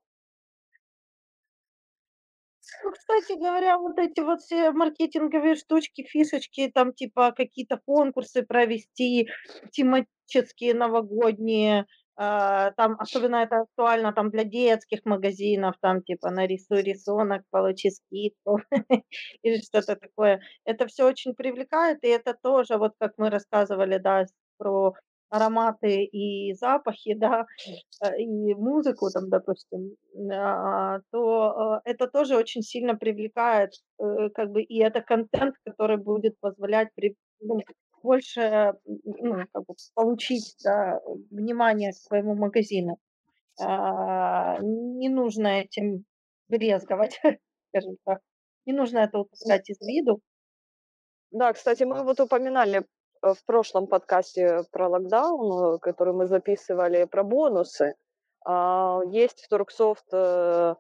Ну, кстати говоря, вот эти вот все маркетинговые штучки, фишечки, там типа какие-то конкурсы провести, тематические новогодние, там особенно это актуально там для детских магазинов, там типа нарисуй рисунок, получи скидку или что-то такое. Это все очень привлекает, и это тоже, вот как мы рассказывали, да, про ароматы и запахи, да, э, и музыку там, допустим, а, то э, это тоже очень сильно привлекает, э, как бы, и это контент, который будет позволять при, ну, больше ну, как бы получить да, внимание к своему магазину. А, не нужно этим брезговать, скажем так. Не нужно это упускать из виду. Да, кстати, мы вот упоминали в прошлом подкасте про локдаун, который мы записывали, про бонусы. А, есть в Торксофт э,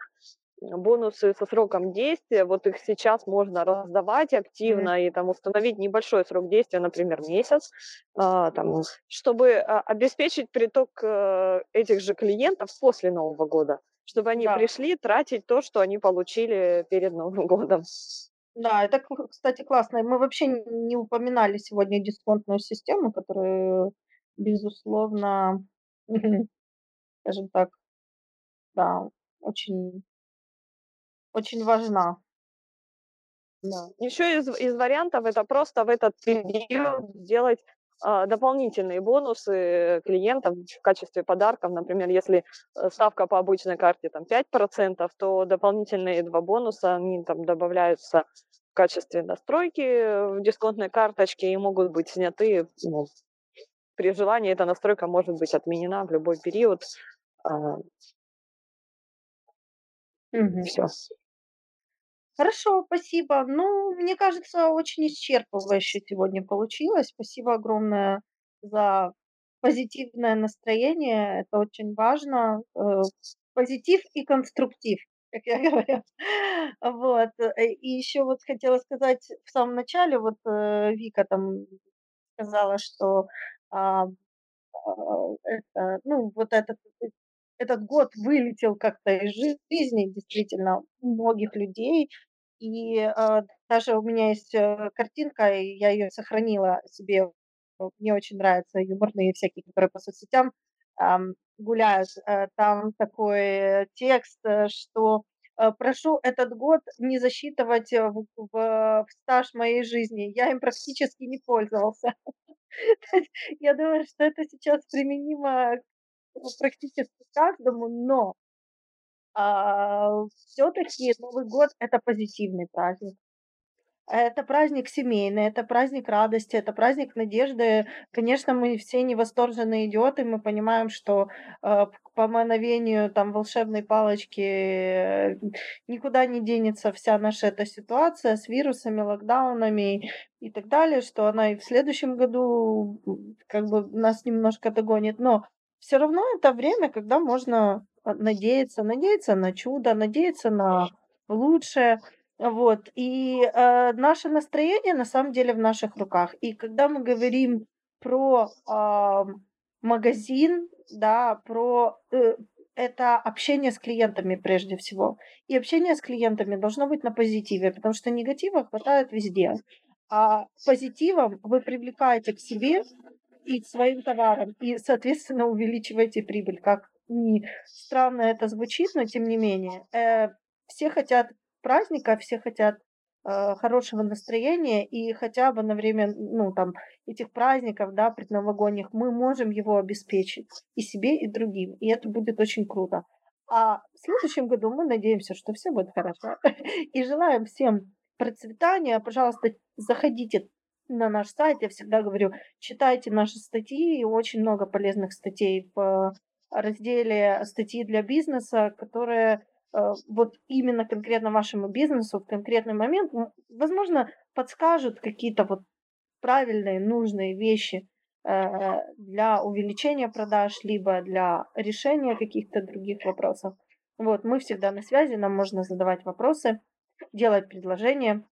бонусы со сроком действия, вот их сейчас можно раздавать активно mm-hmm. и там установить небольшой срок действия, например, месяц, а, там, чтобы а, обеспечить приток а, этих же клиентов после Нового года, чтобы они да. пришли тратить то, что они получили перед Новым годом. Да, это, кстати, классно. Мы вообще не упоминали сегодня дисконтную систему, которая, безусловно, скажем так, да, очень очень важна. Да. Еще из, из вариантов это просто в этот период сделать а, дополнительные бонусы клиентам в качестве подарков. Например, если э, ставка по обычной карте там 5%, то дополнительные два бонуса, они там добавляются в качестве настройки в дисконтной карточке и могут быть сняты ну, при желании эта настройка может быть отменена в любой период. А, Угу. Все. Хорошо, спасибо. Ну, мне кажется, очень исчерпывающе сегодня получилось. Спасибо огромное за позитивное настроение. Это очень важно. Э, позитив и конструктив, как я говорю. Вот. Э, и еще вот хотела сказать в самом начале, вот э, Вика там сказала, что а, а, это, ну, вот этот этот год вылетел как-то из жизни действительно многих людей. И э, даже у меня есть э, картинка, и я ее сохранила себе. Мне очень нравятся юморные всякие, которые по соцсетям эм, гуляют. Э, там такой текст, э, что э, прошу этот год не засчитывать в, в, в стаж моей жизни. Я им практически не пользовался. Я думаю, что это сейчас применимо практически каждому, но а, все-таки Новый год это позитивный праздник. Это праздник семейный, это праздник радости, это праздник надежды. Конечно, мы все не восторженные идиоты, мы понимаем, что э, по мановению там волшебной палочки э, никуда не денется вся наша эта ситуация с вирусами, локдаунами и так далее, что она и в следующем году как бы нас немножко догонит. Но все равно это время, когда можно а, надеяться, надеяться на чудо, надеяться на лучшее. Вот. И э, наше настроение на самом деле в наших руках. И когда мы говорим про э, магазин, да, про э, это общение с клиентами прежде всего. И общение с клиентами должно быть на позитиве, потому что негатива хватает везде. А позитивом вы привлекаете к себе и своим товаром, и, соответственно, увеличиваете прибыль. Как ни странно это звучит, но тем не менее. Э, все хотят праздника, все хотят э, хорошего настроения, и хотя бы на время, ну, там, этих праздников, да, предновогодних, мы можем его обеспечить и себе, и другим, и это будет очень круто. А в следующем году мы надеемся, что все будет хорошо. И желаем всем процветания. Пожалуйста, заходите на наш сайт. Я всегда говорю, читайте наши статьи. Очень много полезных статей в разделе статьи для бизнеса, которые э, вот именно конкретно вашему бизнесу в конкретный момент, возможно, подскажут какие-то вот правильные, нужные вещи э, для увеличения продаж, либо для решения каких-то других вопросов. Вот, мы всегда на связи, нам можно задавать вопросы, делать предложения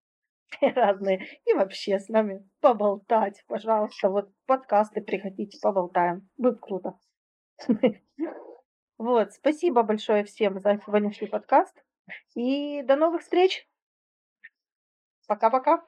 разные и вообще с нами поболтать, пожалуйста. Вот подкасты приходите, поболтаем. Будет круто. Вот, спасибо большое всем за сегодняшний подкаст. И до новых встреч. Пока-пока.